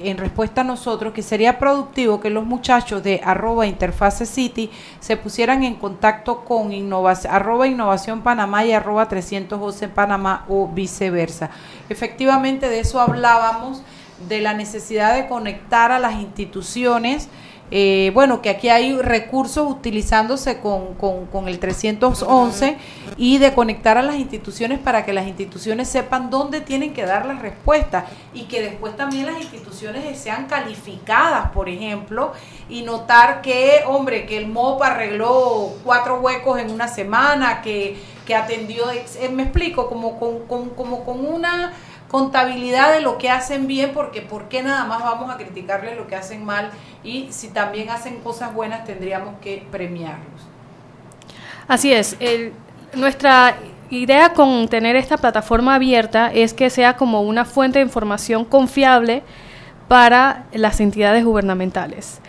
en respuesta a nosotros que sería productivo que los muchachos de arroba interfase city se pusieran en contacto con innovación, arroba innovación Panamá y arroba 312 Panamá o viceversa. Efectivamente de eso hablábamos, de la necesidad de conectar a las instituciones. Eh, bueno, que aquí hay recursos utilizándose con, con, con el 311 y de conectar a las instituciones para que las instituciones sepan dónde tienen que dar las respuestas y que después también las instituciones sean calificadas, por ejemplo, y notar que, hombre, que el MOP arregló cuatro huecos en una semana, que, que atendió, eh, me explico, como con- como con una contabilidad de lo que hacen bien, porque ¿por qué nada más vamos a criticarles lo que hacen mal? Y si también hacen cosas buenas, tendríamos que premiarlos. Así es. nuestra idea con tener esta plataforma abierta es que sea como una fuente de información confiable para las entidades gubernamentales.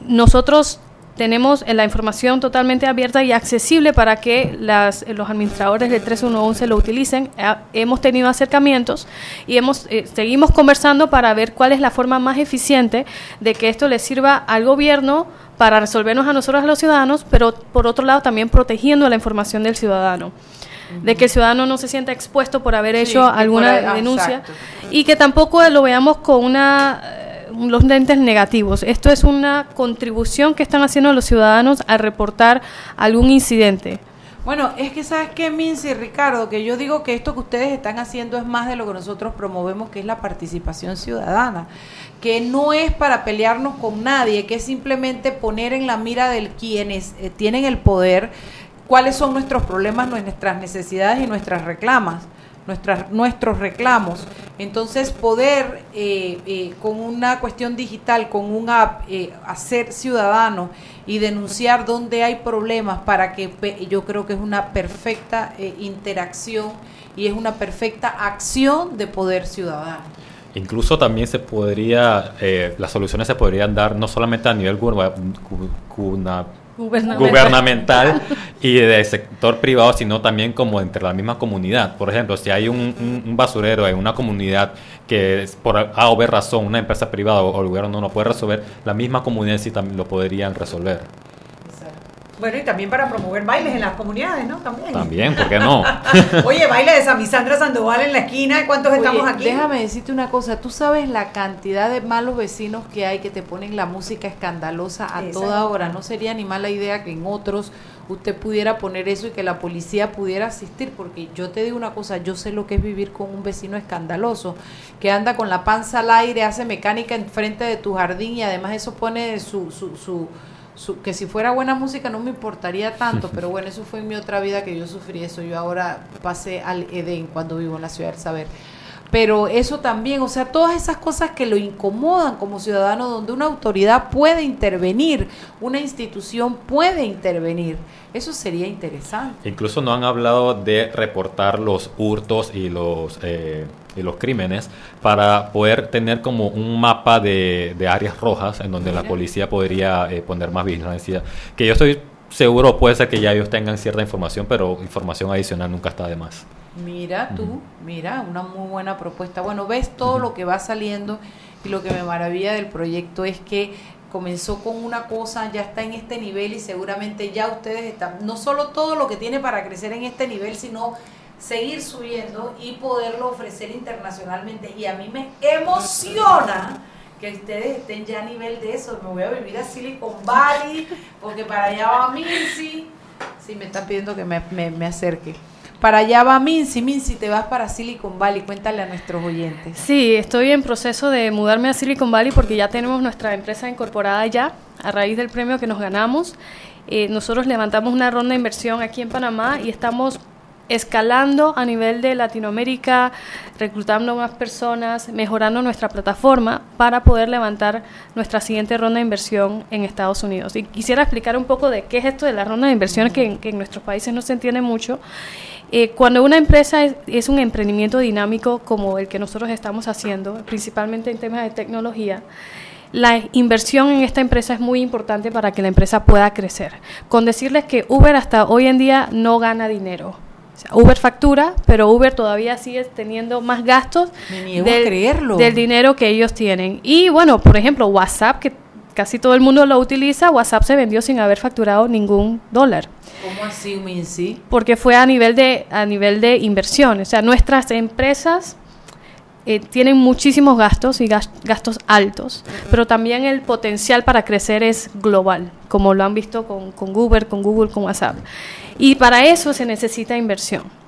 Nosotros tenemos la información totalmente abierta y accesible para que las, los administradores del 3111 lo utilicen. Hemos tenido acercamientos y hemos, eh, seguimos conversando para ver cuál es la forma más eficiente de que esto le sirva al gobierno para resolvernos a nosotros, a los ciudadanos, pero por otro lado también protegiendo la información del ciudadano. De que el ciudadano no se sienta expuesto por haber hecho alguna por- ah, denuncia exacto. y que tampoco lo veamos con una los lentes negativos. Esto es una contribución que están haciendo los ciudadanos al reportar algún incidente. Bueno, es que sabes qué, Mincy Ricardo, que yo digo que esto que ustedes están haciendo es más de lo que nosotros promovemos, que es la participación ciudadana, que no es para pelearnos con nadie, que es simplemente poner en la mira de quienes eh, tienen el poder cuáles son nuestros problemas, nuestras necesidades y nuestras reclamas. Nuestras, nuestros reclamos. Entonces, poder eh, eh, con una cuestión digital, con un app, eh, hacer ciudadano y denunciar dónde hay problemas para que yo creo que es una perfecta eh, interacción y es una perfecta acción de poder ciudadano. Incluso también se podría, las soluciones se podrían dar no solamente a nivel gurba- gu- guna- Gubernamental. y de sector privado, sino también como entre la misma comunidad. Por ejemplo, si hay un, basurero en una comunidad que por A o B razón una empresa privada o, o el gobierno no lo puede resolver, la misma comunidad sí también lo podrían resolver. Bueno, y también para promover bailes en las comunidades, ¿no? También. También, ¿por qué no? Oye, baile de San Sandra Sandoval en la esquina, ¿cuántos Oye, estamos aquí? Déjame decirte una cosa, tú sabes la cantidad de malos vecinos que hay que te ponen la música escandalosa a toda hora. No sería ni mala idea que en otros usted pudiera poner eso y que la policía pudiera asistir, porque yo te digo una cosa, yo sé lo que es vivir con un vecino escandaloso, que anda con la panza al aire, hace mecánica enfrente de tu jardín y además eso pone su... su, su que si fuera buena música no me importaría tanto, pero bueno, eso fue en mi otra vida que yo sufrí eso. Yo ahora pasé al Edén cuando vivo en la ciudad del saber. Pero eso también, o sea, todas esas cosas que lo incomodan como ciudadano, donde una autoridad puede intervenir, una institución puede intervenir, eso sería interesante. Incluso no han hablado de reportar los hurtos y los eh, y los crímenes para poder tener como un mapa de, de áreas rojas en donde la policía podría eh, poner más vigilancia. Que yo estoy seguro, puede ser que ya ellos tengan cierta información, pero información adicional nunca está de más. Mira tú, mira, una muy buena propuesta. Bueno, ves todo lo que va saliendo y lo que me maravilla del proyecto es que comenzó con una cosa, ya está en este nivel y seguramente ya ustedes están, no solo todo lo que tiene para crecer en este nivel, sino seguir subiendo y poderlo ofrecer internacionalmente. Y a mí me emociona que ustedes estén ya a nivel de eso. Me voy a vivir a Silicon Valley, porque para allá va Mincy. Sí, me están pidiendo que me, me, me acerque. Para allá va Mincy. Mincy, te vas para Silicon Valley. Cuéntale a nuestros oyentes. Sí, estoy en proceso de mudarme a Silicon Valley porque ya tenemos nuestra empresa incorporada ya a raíz del premio que nos ganamos. Eh, nosotros levantamos una ronda de inversión aquí en Panamá y estamos escalando a nivel de Latinoamérica, reclutando más personas, mejorando nuestra plataforma para poder levantar nuestra siguiente ronda de inversión en Estados Unidos. Y quisiera explicar un poco de qué es esto de la ronda de inversión que, en nuestros países no se entiende mucho. Eh, cuando una empresa es, es, un emprendimiento dinámico como el que nosotros estamos haciendo, principalmente en temas de tecnología, la inversión en esta empresa es muy importante para que la empresa pueda crecer. Con decirles que Uber hasta hoy en día no gana dinero. O sea, Uber factura, pero Uber todavía sigue teniendo más gastos del, creerlo. del dinero que ellos tienen. Y bueno, por ejemplo, WhatsApp, que casi todo el mundo lo utiliza, WhatsApp se vendió sin haber facturado ningún dólar. ¿Cómo así, Mincy? Porque fue a nivel de a nivel de inversión, o sea, nuestras empresas eh, tienen muchísimos gastos y gastos altos, pero también el potencial para crecer es global, como lo han visto con, con Uber, con Google, con WhatsApp. Y para eso se necesita inversión.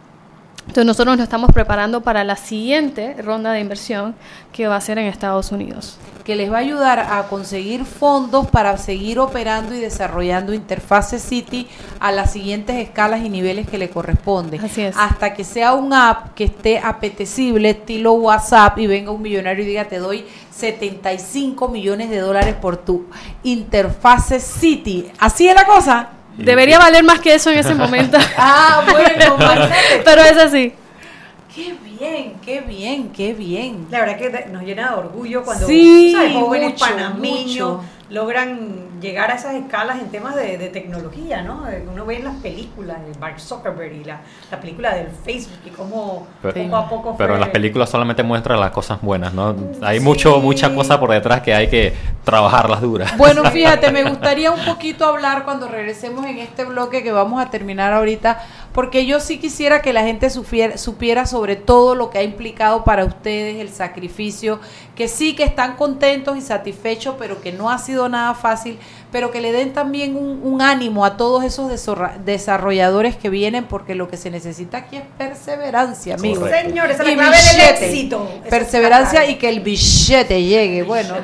Entonces nosotros nos estamos preparando para la siguiente ronda de inversión que va a ser en Estados Unidos. Que les va a ayudar a conseguir fondos para seguir operando y desarrollando Interface City a las siguientes escalas y niveles que le corresponden. Así es. Hasta que sea un app que esté apetecible, estilo WhatsApp, y venga un millonario y diga te doy 75 millones de dólares por tu Interface City. Así es la cosa. Debería valer más que eso en ese momento. ah, bueno, pero es así. Qué bien, qué bien, qué bien. La verdad que nos llena de orgullo cuando sí, ¿sabes? jóvenes mucho, panameños mucho. logran llegar a esas escalas en temas de, de tecnología, ¿no? Uno ve en las películas de Mark Zuckerberg y la, la película del Facebook y cómo Pero, poco a poco pero fue- en las películas solamente muestran las cosas buenas, ¿no? Hay mucho, mucha cosa por detrás que hay que trabajarlas duras. Bueno, fíjate, me gustaría un poquito hablar cuando regresemos en este bloque que vamos a terminar ahorita, porque yo sí quisiera que la gente supiera, supiera sobre todo lo que ha implicado para ustedes el sacrificio, que sí que están contentos y satisfechos, pero que no ha sido nada fácil, pero que le den también un, un ánimo a todos esos desorra- desarrolladores que vienen, porque lo que se necesita aquí es perseverancia, amigos. Correcto. Señor, esa es la Y billete. éxito. Esa es Perseverancia y que el billete llegue. Bueno,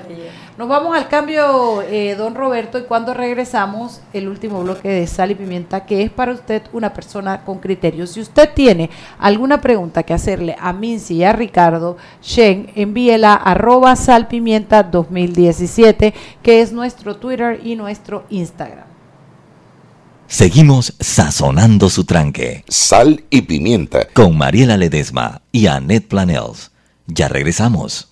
nos vamos al cambio, eh, don Roberto, y cuando regresamos, el último bloque de Sal y Pimienta, que es para usted una persona con criterio. Si usted tiene alguna pregunta que hacerle a Mincy y a Ricardo, Shen, envíela a arroba salpimienta 2017, que es nuestro Twitter y nuestro Instagram. Seguimos sazonando su tranque. Sal y pimienta. Con Mariela Ledesma y Annette Planels. Ya regresamos.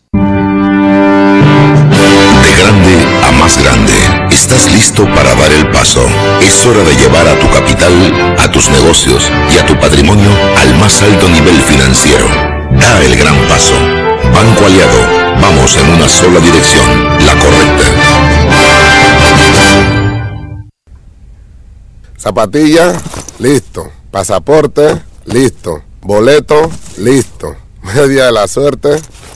De grande a más grande, estás listo para dar el paso. Es hora de llevar a tu capital, a tus negocios y a tu patrimonio al más alto nivel financiero. Da el gran paso. Banco Aliado, vamos en una sola dirección, la correcta. Zapatilla, listo. Pasaporte, listo. Boleto, listo. Media de la suerte,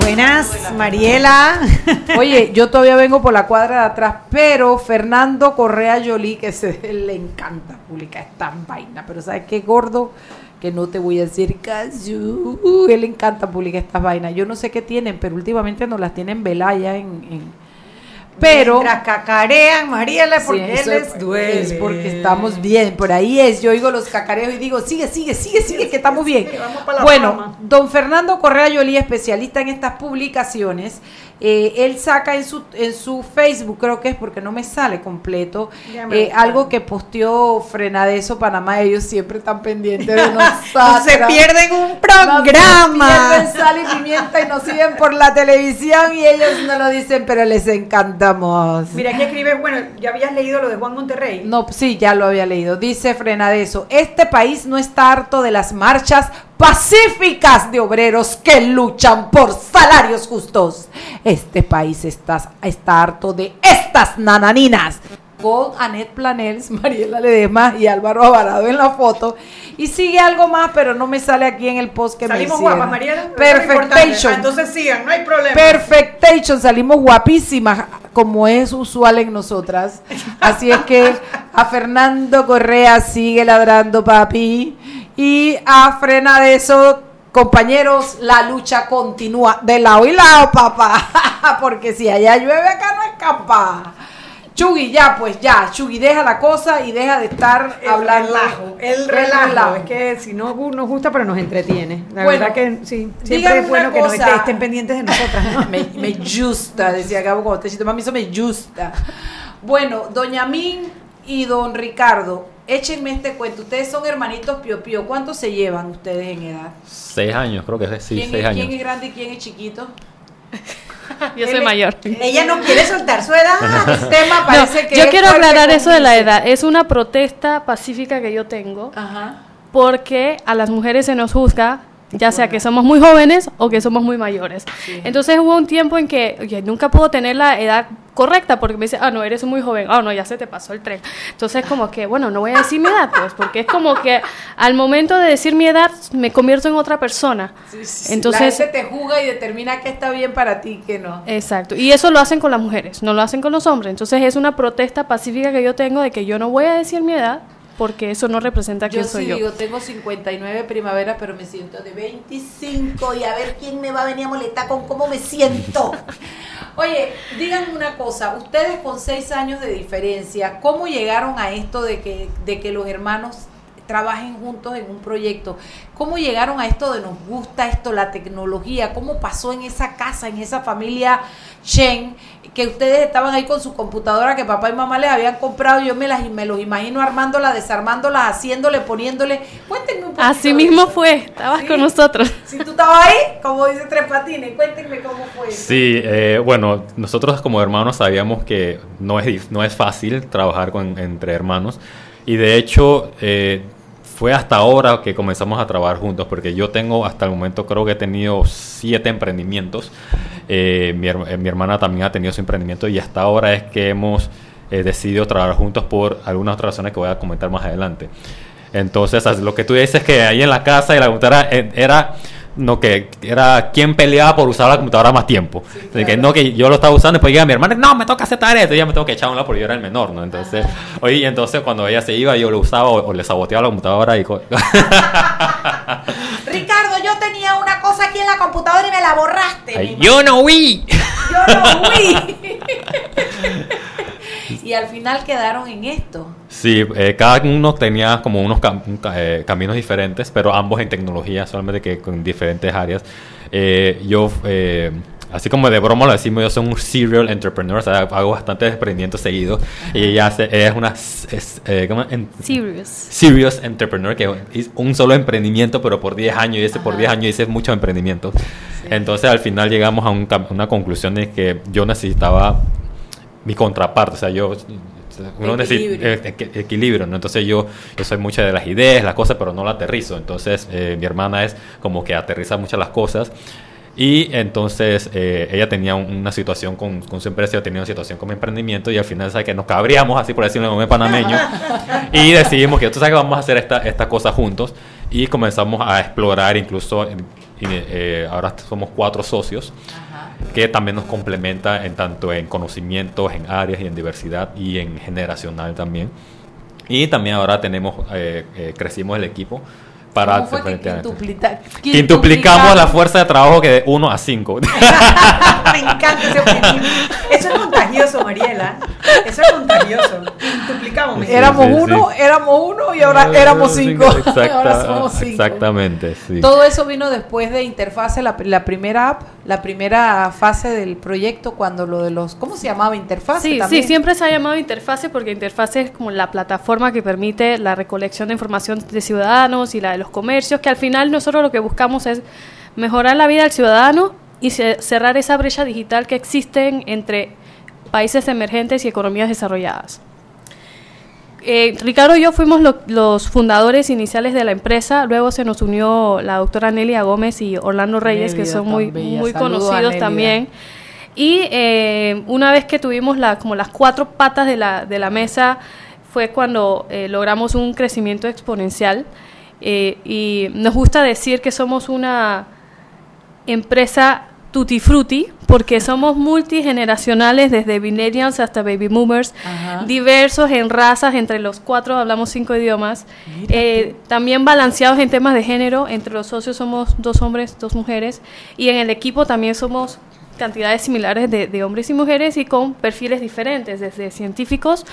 Buenas, Mariela. Oye, yo todavía vengo por la cuadra de atrás, pero Fernando Correa Yoli, que se, le encanta publicar esta vaina, pero ¿sabes qué, gordo? Que no te voy a decir caso. Uh, él le encanta publicar estas vainas. Yo no sé qué tienen, pero últimamente nos las tienen velaya en... en pero Mientras cacarean, Mariela, Sí, porque él les duele. Es porque estamos bien, por ahí es. Yo oigo los cacareos y digo, sigue, sigue, sigue, sigue, que estamos bien. Bueno, fama. don Fernando Correa Yoli, especialista en estas publicaciones, eh, él saca en su, en su Facebook, creo que es porque no me sale completo, me eh, algo que posteó Frenadeso Panamá. Ellos siempre están pendientes de No nosotros. se pierden un programa. pierden sal y pimienta y nos siguen por la televisión y ellos no lo dicen, pero les encantamos. Mira, aquí escribe, bueno, ya habías leído lo de Juan Monterrey. No, sí, ya lo había leído. Dice Frenadeso, este país no está harto de las marchas pacíficas de obreros que luchan por salarios justos. Este país está, está harto de estas nananinas. Con Anet Planels, Mariela Ledesma y Álvaro Alvarado en la foto. Y sigue algo más, pero no me sale aquí en el post que Salimos me hicieron. guapas, Mariela. Perfectation. Ah, Entonces sigan, no hay problema. Perfectation, salimos guapísimas, como es usual en nosotras. Así es que a Fernando Correa sigue ladrando, papi. Y a Frena de eso, compañeros, la lucha continúa de lado y lado, papá. Porque si allá llueve, acá no escapa. Chugui, ya, pues ya, Chugui, deja la cosa y deja de estar El hablando. relajo, el relajo. Es que si no nos gusta, pero nos entretiene. La Bueno, verdad que sí, siempre es bueno que nos cosa. estén pendientes de nosotras. ¿no? me, me gusta, decía Gabo cuando te mami, eso me gusta. Bueno, doña Min y don Ricardo, échenme este cuento. Ustedes son hermanitos Pio Pio. ¿Cuántos se llevan ustedes en edad? Seis años, creo que es, sí, ¿Quién, seis es, años. quién es grande y quién es chiquito? Yo soy mayor. Ella no quiere soltar su edad. El tema No, parece que yo es quiero aclarar eso de la edad. Es una protesta pacífica que yo tengo Ajá. porque a las mujeres se nos juzga ya sea que somos muy jóvenes o que somos muy mayores. Entonces hubo un tiempo en que oye, nunca puedo tener la edad correcta porque me dice, ah, no, eres muy joven, ah, no, ya se te pasó el tren. Entonces como que, bueno, no voy a decir mi edad, pues, porque es como que al momento de decir mi edad me convierto en otra persona. Entonces, la gente te juzga y determina que está bien para ti y que no. Exacto. Y eso lo hacen con las mujeres, no lo hacen con los hombres. Entonces es una protesta pacífica que yo tengo de que yo no voy a decir mi edad porque eso no representa Yo quién sí soy yo. digo, tengo 59 primaveras, pero me siento de 25 y a ver quién me va a venir a molestar con cómo me siento. Oye, díganme una cosa, ustedes con seis años de diferencia, ¿cómo llegaron a esto de que, de que los hermanos trabajen juntos en un proyecto? ¿Cómo llegaron a esto de nos gusta esto, la tecnología? ¿Cómo pasó en esa casa, en esa familia Shen, que ustedes estaban ahí con su computadora que papá y mamá les habían comprado? Yo me, las, me los imagino armándolas, desarmándolas, haciéndole, poniéndole. Cuéntenme un poquito. Así mismo eso. fue, estabas Sí. con nosotros. Si tú estabas ahí, como dice Tres Patines, cuéntenme cómo fue. Sí, eh, bueno, nosotros como hermanos sabíamos que no es, no es fácil trabajar con, entre hermanos y de hecho eh, fue hasta ahora que comenzamos a trabajar juntos porque yo tengo hasta el momento creo que he tenido siete emprendimientos, Eh, mi, eh, mi hermana también ha tenido su emprendimiento y hasta ahora es que hemos eh, decidido trabajar juntos por algunas otras razones que voy a comentar más adelante. Entonces, lo que tú dices es que ahí en la casa y la computadora eh, era no que era quien peleaba por usar la computadora más tiempo. Que no que yo lo estaba usando y después llega mi hermana, no, me toca hacer tarea, entonces ya me tengo que echar a un lado porque yo era el menor, ¿no? Entonces, oye, y entonces cuando ella se iba yo lo usaba o, o le saboteaba la computadora y Ricardo, yo tenía una cosa aquí en la computadora y me la borraste. Ay, yo no vi. Yo no fui. y al final quedaron en esto. Sí, eh, cada uno tenía como unos cam- eh, caminos diferentes, pero ambos en tecnología, solamente que con diferentes áreas. Eh, yo, eh, así como de broma lo decimos, yo soy un serial entrepreneur, o sea, hago bastantes emprendimientos seguidos. Y ella, hace, ella es una es, eh, ¿cómo? En- Serious. serious entrepreneur, que es un solo emprendimiento, pero por 10 años, y ese por 10 años hice muchos emprendimientos. Entonces al final llegamos a un una conclusión de que yo necesitaba mi contraparte, o sea, yo uno necesita Equilibrio. eh, equi- equilibrio, ¿no? Entonces yo, yo soy mucha de las ideas, las cosas, pero no la aterrizo. Entonces eh, mi hermana es como que aterriza muchas las cosas. Y entonces eh, ella tenía un- una situación con, con su empresa, yo tenía una situación con mi emprendimiento y al final, ¿sabes que Nos cabríamos, así por decirlo en panameño, y decidimos que tú sabes que vamos a hacer esta, esta cosa juntos y comenzamos a explorar, incluso eh, eh, ahora somos cuatro socios que también nos complementa en tanto en conocimientos, en áreas y en diversidad y en generacional también. Y también ahora tenemos, eh, eh, crecimos el equipo para ¿Cómo fue que definitivamente- quintuplita- Quintuplicamos la fuerza de trabajo que de 1 a 5. Me encanta ese objetivo. Eso es contagioso, Mariela. Eso es contagioso. Quintuplicamos. me Éramos Sí, sí, uno, sí. éramos uno y ahora éramos cinco. Exacta- ahora somos cinco. Exactamente, sí. Todo eso vino después de Interfase, la, la primera app, la primera fase del proyecto, cuando lo de los, ¿cómo se llamaba? Interfase. Sí, también. sí, siempre se ha llamado interfase porque interfase es como la plataforma que permite la recolección de información de ciudadanos y la de los comercios, que al final nosotros lo que buscamos es mejorar la vida del ciudadano y ce- cerrar esa brecha digital que existen entre países emergentes y economías desarrolladas. Eh, Ricardo y yo fuimos lo- los fundadores iniciales de la empresa, luego se nos unió la doctora Nelia Gómez y Orlando Reyes, que son muy, bella. muy conocidos también. Y eh, una vez que tuvimos la, como las cuatro patas de la, de la mesa, fue cuando eh, logramos un crecimiento exponencial. Eh, y nos gusta decir que somos una empresa tutti frutti porque somos multigeneracionales desde millennials hasta baby boomers, Ajá. diversos en razas, entre los cuatro hablamos cinco idiomas, eh, también balanceados en temas de género, entre los socios somos dos hombres, dos mujeres, y en el equipo también somos cantidades similares de, de hombres y mujeres y con perfiles diferentes, desde científicos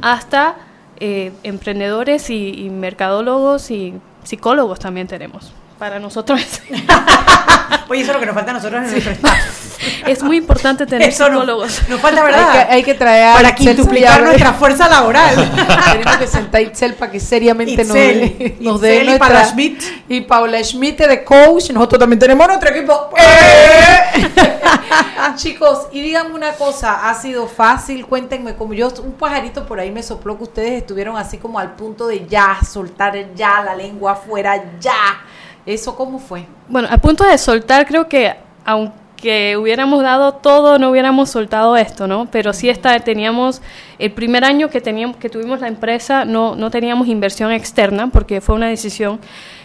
hasta eh, emprendedores y, y mercadólogos y psicólogos también tenemos. Para nosotros Oye, eso es lo que nos falta a nosotros en nuestro staff. es muy importante tener Eso no- psicólogos. Nos falta, ¿verdad? Hay que, hay que traer a Para quintuplicar nuestra fuerza laboral. Tenemos que sentar a Itzel para que seriamente nos Itzel, dé, nos dé y Paula Schmidt. Y Paula Schmidt de coach. Nosotros también tenemos nuestro equipo. Chicos, y díganme una cosa, ¿ha sido fácil? Cuéntenme, como yo, un pajarito por ahí me sopló que ustedes estuvieron así como al punto de ya, soltar ya la lengua afuera, ya. ¿Eso cómo fue? Bueno, a punto de soltar, creo que aunque hubiéramos dado todo, no hubiéramos soltado esto, ¿no? Pero sí está, teníamos, el primer año que, teníamos, que tuvimos la empresa, no, no teníamos inversión externa, porque fue una decisión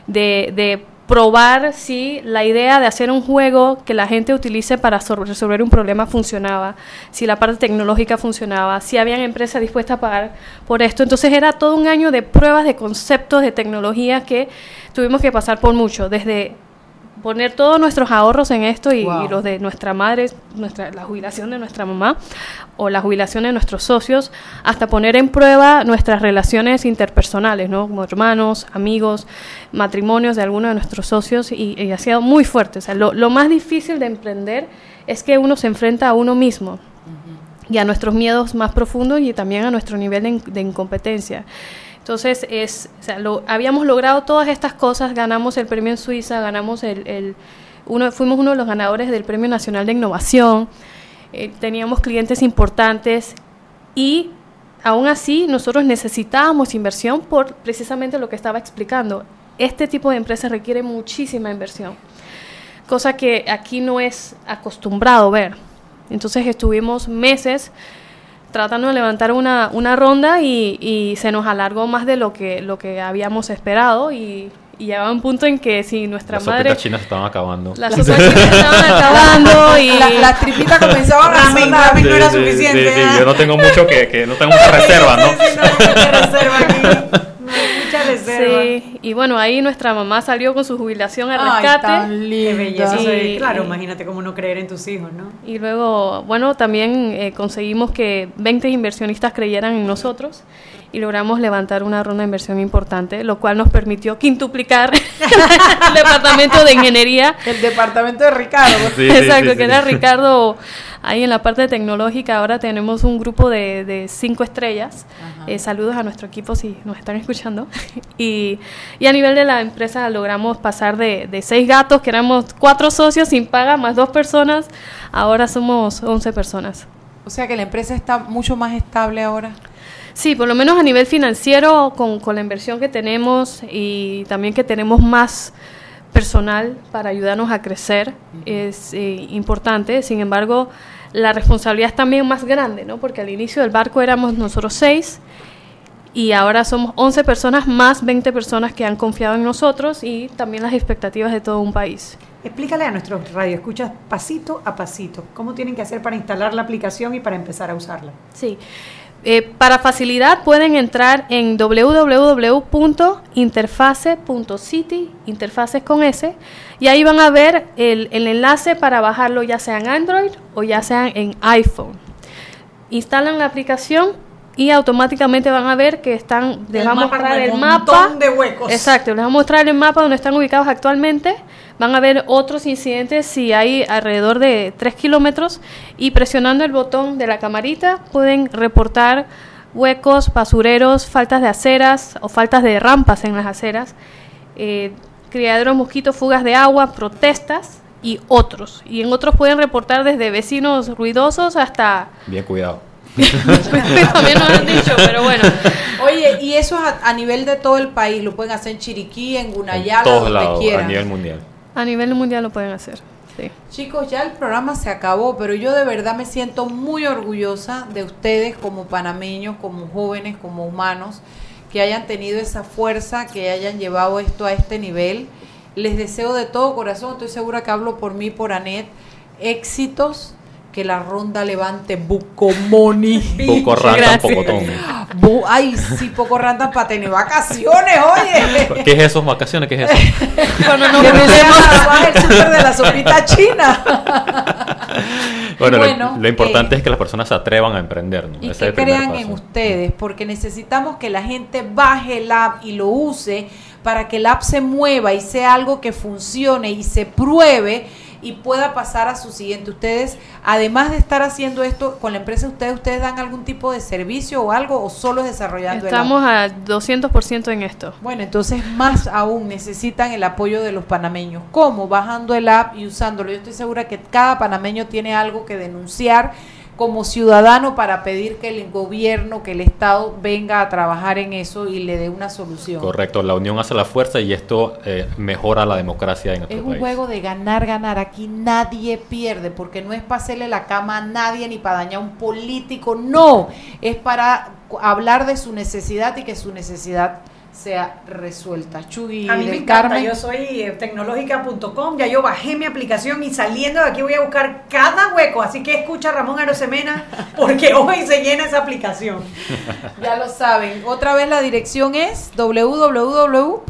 de, de probar si la idea de hacer un juego que la gente utilice para sol- resolver un problema funcionaba, si la parte tecnológica funcionaba, si habían empresas dispuestas a pagar por esto. Entonces era todo un año de pruebas de conceptos de tecnología que tuvimos que pasar por mucho, desde poner todos nuestros ahorros en esto y, Wow. y los de nuestra madre, nuestra, la jubilación de nuestra mamá o la jubilación de nuestros socios, hasta poner en prueba nuestras relaciones interpersonales, ¿no? Como hermanos, amigos, matrimonios de algunos de nuestros socios y, y ha sido muy fuerte. O sea, lo, lo más difícil de emprender es que uno se enfrenta a uno mismo y a nuestros miedos más profundos y también a nuestro nivel de, in- de incompetencia. Entonces, es, o sea, lo- habíamos logrado todas estas cosas, ganamos el premio en Suiza, ganamos el, el- uno, fuimos uno de los ganadores del Premio Nacional de Innovación, eh, teníamos clientes importantes y aún así nosotros necesitábamos inversión por precisamente lo que estaba explicando. Este tipo de empresas requiere muchísima inversión, cosa que aquí no es acostumbrado ver. Entonces estuvimos meses tratando de levantar una, una ronda y, y se nos alargó más de lo que, lo que habíamos esperado y, y llegaba un punto en que si nuestra Las madre... sopitas chinas se estaban acabando. Las sopas chinas estaban acabando y... La- las tripitas comenzaban a Ramen, ramen no era Sí, sí, suficiente. sí, sí, ¿ah? yo no tengo mucho que, que no tengo mucha reserva, ¿no? Sí, sí, no mucha reserva aquí. Y bueno, ahí nuestra mamá salió con su jubilación a Ay, rescate. tan Qué belleza. Claro, imagínate cómo no creer en tus hijos, ¿no? Y luego, bueno, también eh, conseguimos que 20 inversionistas creyeran en nosotros y logramos levantar una ronda de inversión importante, lo cual nos permitió quintuplicar el departamento de ingeniería. El departamento de Ricardo. Sí, sí, Exacto, sí, que sí. era Ricardo ahí en la parte tecnológica. Ahora tenemos un grupo de, de cinco estrellas. Eh, saludos a nuestro equipo si nos están escuchando. y, y a nivel de la empresa logramos pasar de, de seis gatos, que éramos cuatro socios sin paga, más dos personas. Ahora somos 11 personas. O sea que la empresa está mucho más estable ahora. Sí, por lo menos a nivel financiero, con, con la inversión que tenemos y también que tenemos más personal para ayudarnos a crecer, es eh, importante. Sin embargo, la responsabilidad es también más grande, ¿no? Porque al inicio del barco éramos nosotros seis y ahora somos 11 personas más 20 personas que han confiado en nosotros y también las expectativas de todo un país. Explícale a nuestros radioescuchas pasito a pasito cómo tienen que hacer para instalar la aplicación y para empezar a usarla. Sí. Eh, para facilidad pueden entrar en www.interface.city, interfaces con S, y ahí van a ver el, el enlace para bajarlo ya sea en Android o ya sea en iPhone. Instalan la aplicación y automáticamente van a ver que están, les El va a mapa mostrar el mapa. montón de huecos. Exacto, les va a mostrar el mapa donde están ubicados actualmente. Van a ver otros incidentes si hay alrededor de 3 kilómetros y presionando el botón de la camarita pueden reportar huecos, basureros, faltas de aceras o faltas de rampas en las aceras, eh, criaderos mosquitos, fugas de agua, protestas y otros. Y en otros pueden reportar desde vecinos ruidosos hasta... Bien cuidado. También nos han dicho, pero bueno. Oye, y eso es a, a nivel de todo el país, lo pueden hacer en Chiriquí, en Gunayala, Todos donde lados, a quieran. nivel mundial. A nivel mundial lo pueden hacer. Sí. Chicos, ya el programa se acabó, pero yo de verdad me siento muy orgullosa de ustedes como panameños, como jóvenes, como humanos, que hayan tenido esa fuerza, que hayan llevado esto a este nivel. Les deseo de todo corazón, estoy segura que hablo por mí, por Anet, éxitos, que la ronda levante Bucomoni. Poco rata, pocotón. Bu- Ay, sí, poco rata para tener vacaciones, oye. ¿Qué es eso? ¿Vacaciones? ¿Qué es eso? Cuando nos metemos el súper de la sopita china. Bueno, lo- Bueno, lo, importante eh, es que las personas se atrevan a emprender. ¿no? y Ese que crean paso. en ustedes, porque necesitamos que la gente baje el app y lo use para que el app se mueva y sea algo que funcione y se pruebe y pueda pasar a su siguiente. Ustedes, además de estar haciendo esto con la empresa, ustedes, ustedes dan algún tipo de servicio o algo o solo es desarrollando Estamos el app. a 200% en esto. Bueno, entonces más aún necesitan el apoyo de los panameños. ¿Cómo? Bajando el app y usándolo. Yo estoy segura que cada panameño tiene algo que denunciar como ciudadano para pedir que el gobierno, que el Estado venga a trabajar en eso y le dé una solución. Correcto, la unión hace la fuerza y esto eh, mejora la democracia en nuestro Es un país. juego de ganar, ganar. Aquí nadie pierde, porque no es para hacerle la cama a nadie ni para dañar a un político. No, es para hablar de su necesidad y que su necesidad sea resuelta. Chuy A mí me encanta, Carmen. yo soy eh, tecnológica.com, ya yo bajé mi aplicación y saliendo de aquí voy a buscar cada hueco, así que escucha a Ramón Arosemena porque hoy se llena esa aplicación. Ya lo saben. Otra vez la dirección es www.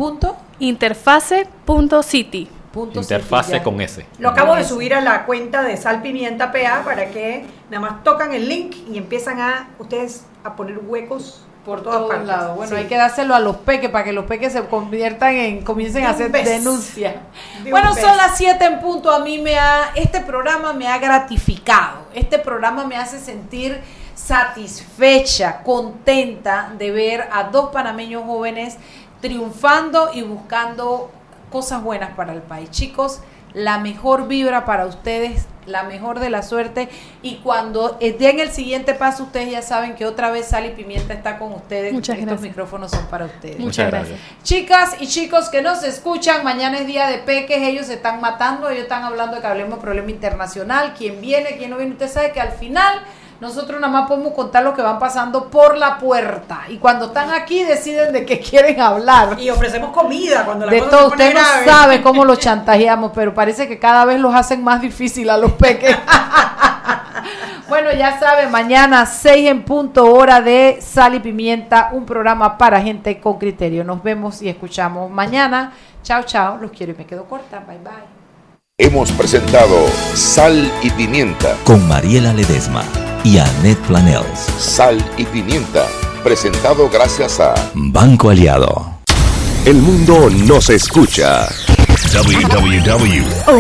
Interface.city. Interfase con S. Lo acabo de subir a la cuenta de Sal Pimienta PA para que nada más tocan el link y empiezan a ustedes a poner huecos por todos lados. Bueno, Sí. hay que dárselo a los peques para que los peques se conviertan en, comiencen De a hacer beso. denuncia. De un Bueno, son las 7 en punto. A mí me ha, este programa me ha gratificado. Este programa me hace sentir satisfecha, contenta de ver a dos panameños jóvenes triunfando y buscando cosas buenas para el país. Chicos, la mejor vibra para ustedes, la mejor de la suerte. Y cuando eh, den el siguiente paso, ustedes ya saben que otra vez Sal y Pimienta está con ustedes. Muchas Estos gracias. micrófonos son para ustedes. Muchas gracias. Chicas y chicos que nos escuchan, mañana es día de peques, ellos se están matando, ellos están hablando de que hablemos de problema internacional, quién viene, quién no viene. Usted sabe que al final nosotros nada más podemos contar lo que van pasando por la puerta. Y cuando están aquí deciden de qué quieren hablar. Y ofrecemos comida cuando la De cosa todo, se pone usted no sabe cómo los chantajeamos, pero parece que cada vez los hacen más difícil a los peques. bueno, ya sabe, mañana 6 en punto hora de Sal y Pimienta, un programa para gente con criterio. Nos vemos y escuchamos mañana. Chao, chao. Los quiero y me quedo corta. Bye, bye. Hemos presentado Sal y Pimienta. Con Mariela Ledesma y Annette Planels. Sal y Pimienta. Presentado gracias a Banco Aliado. El mundo nos escucha. www.com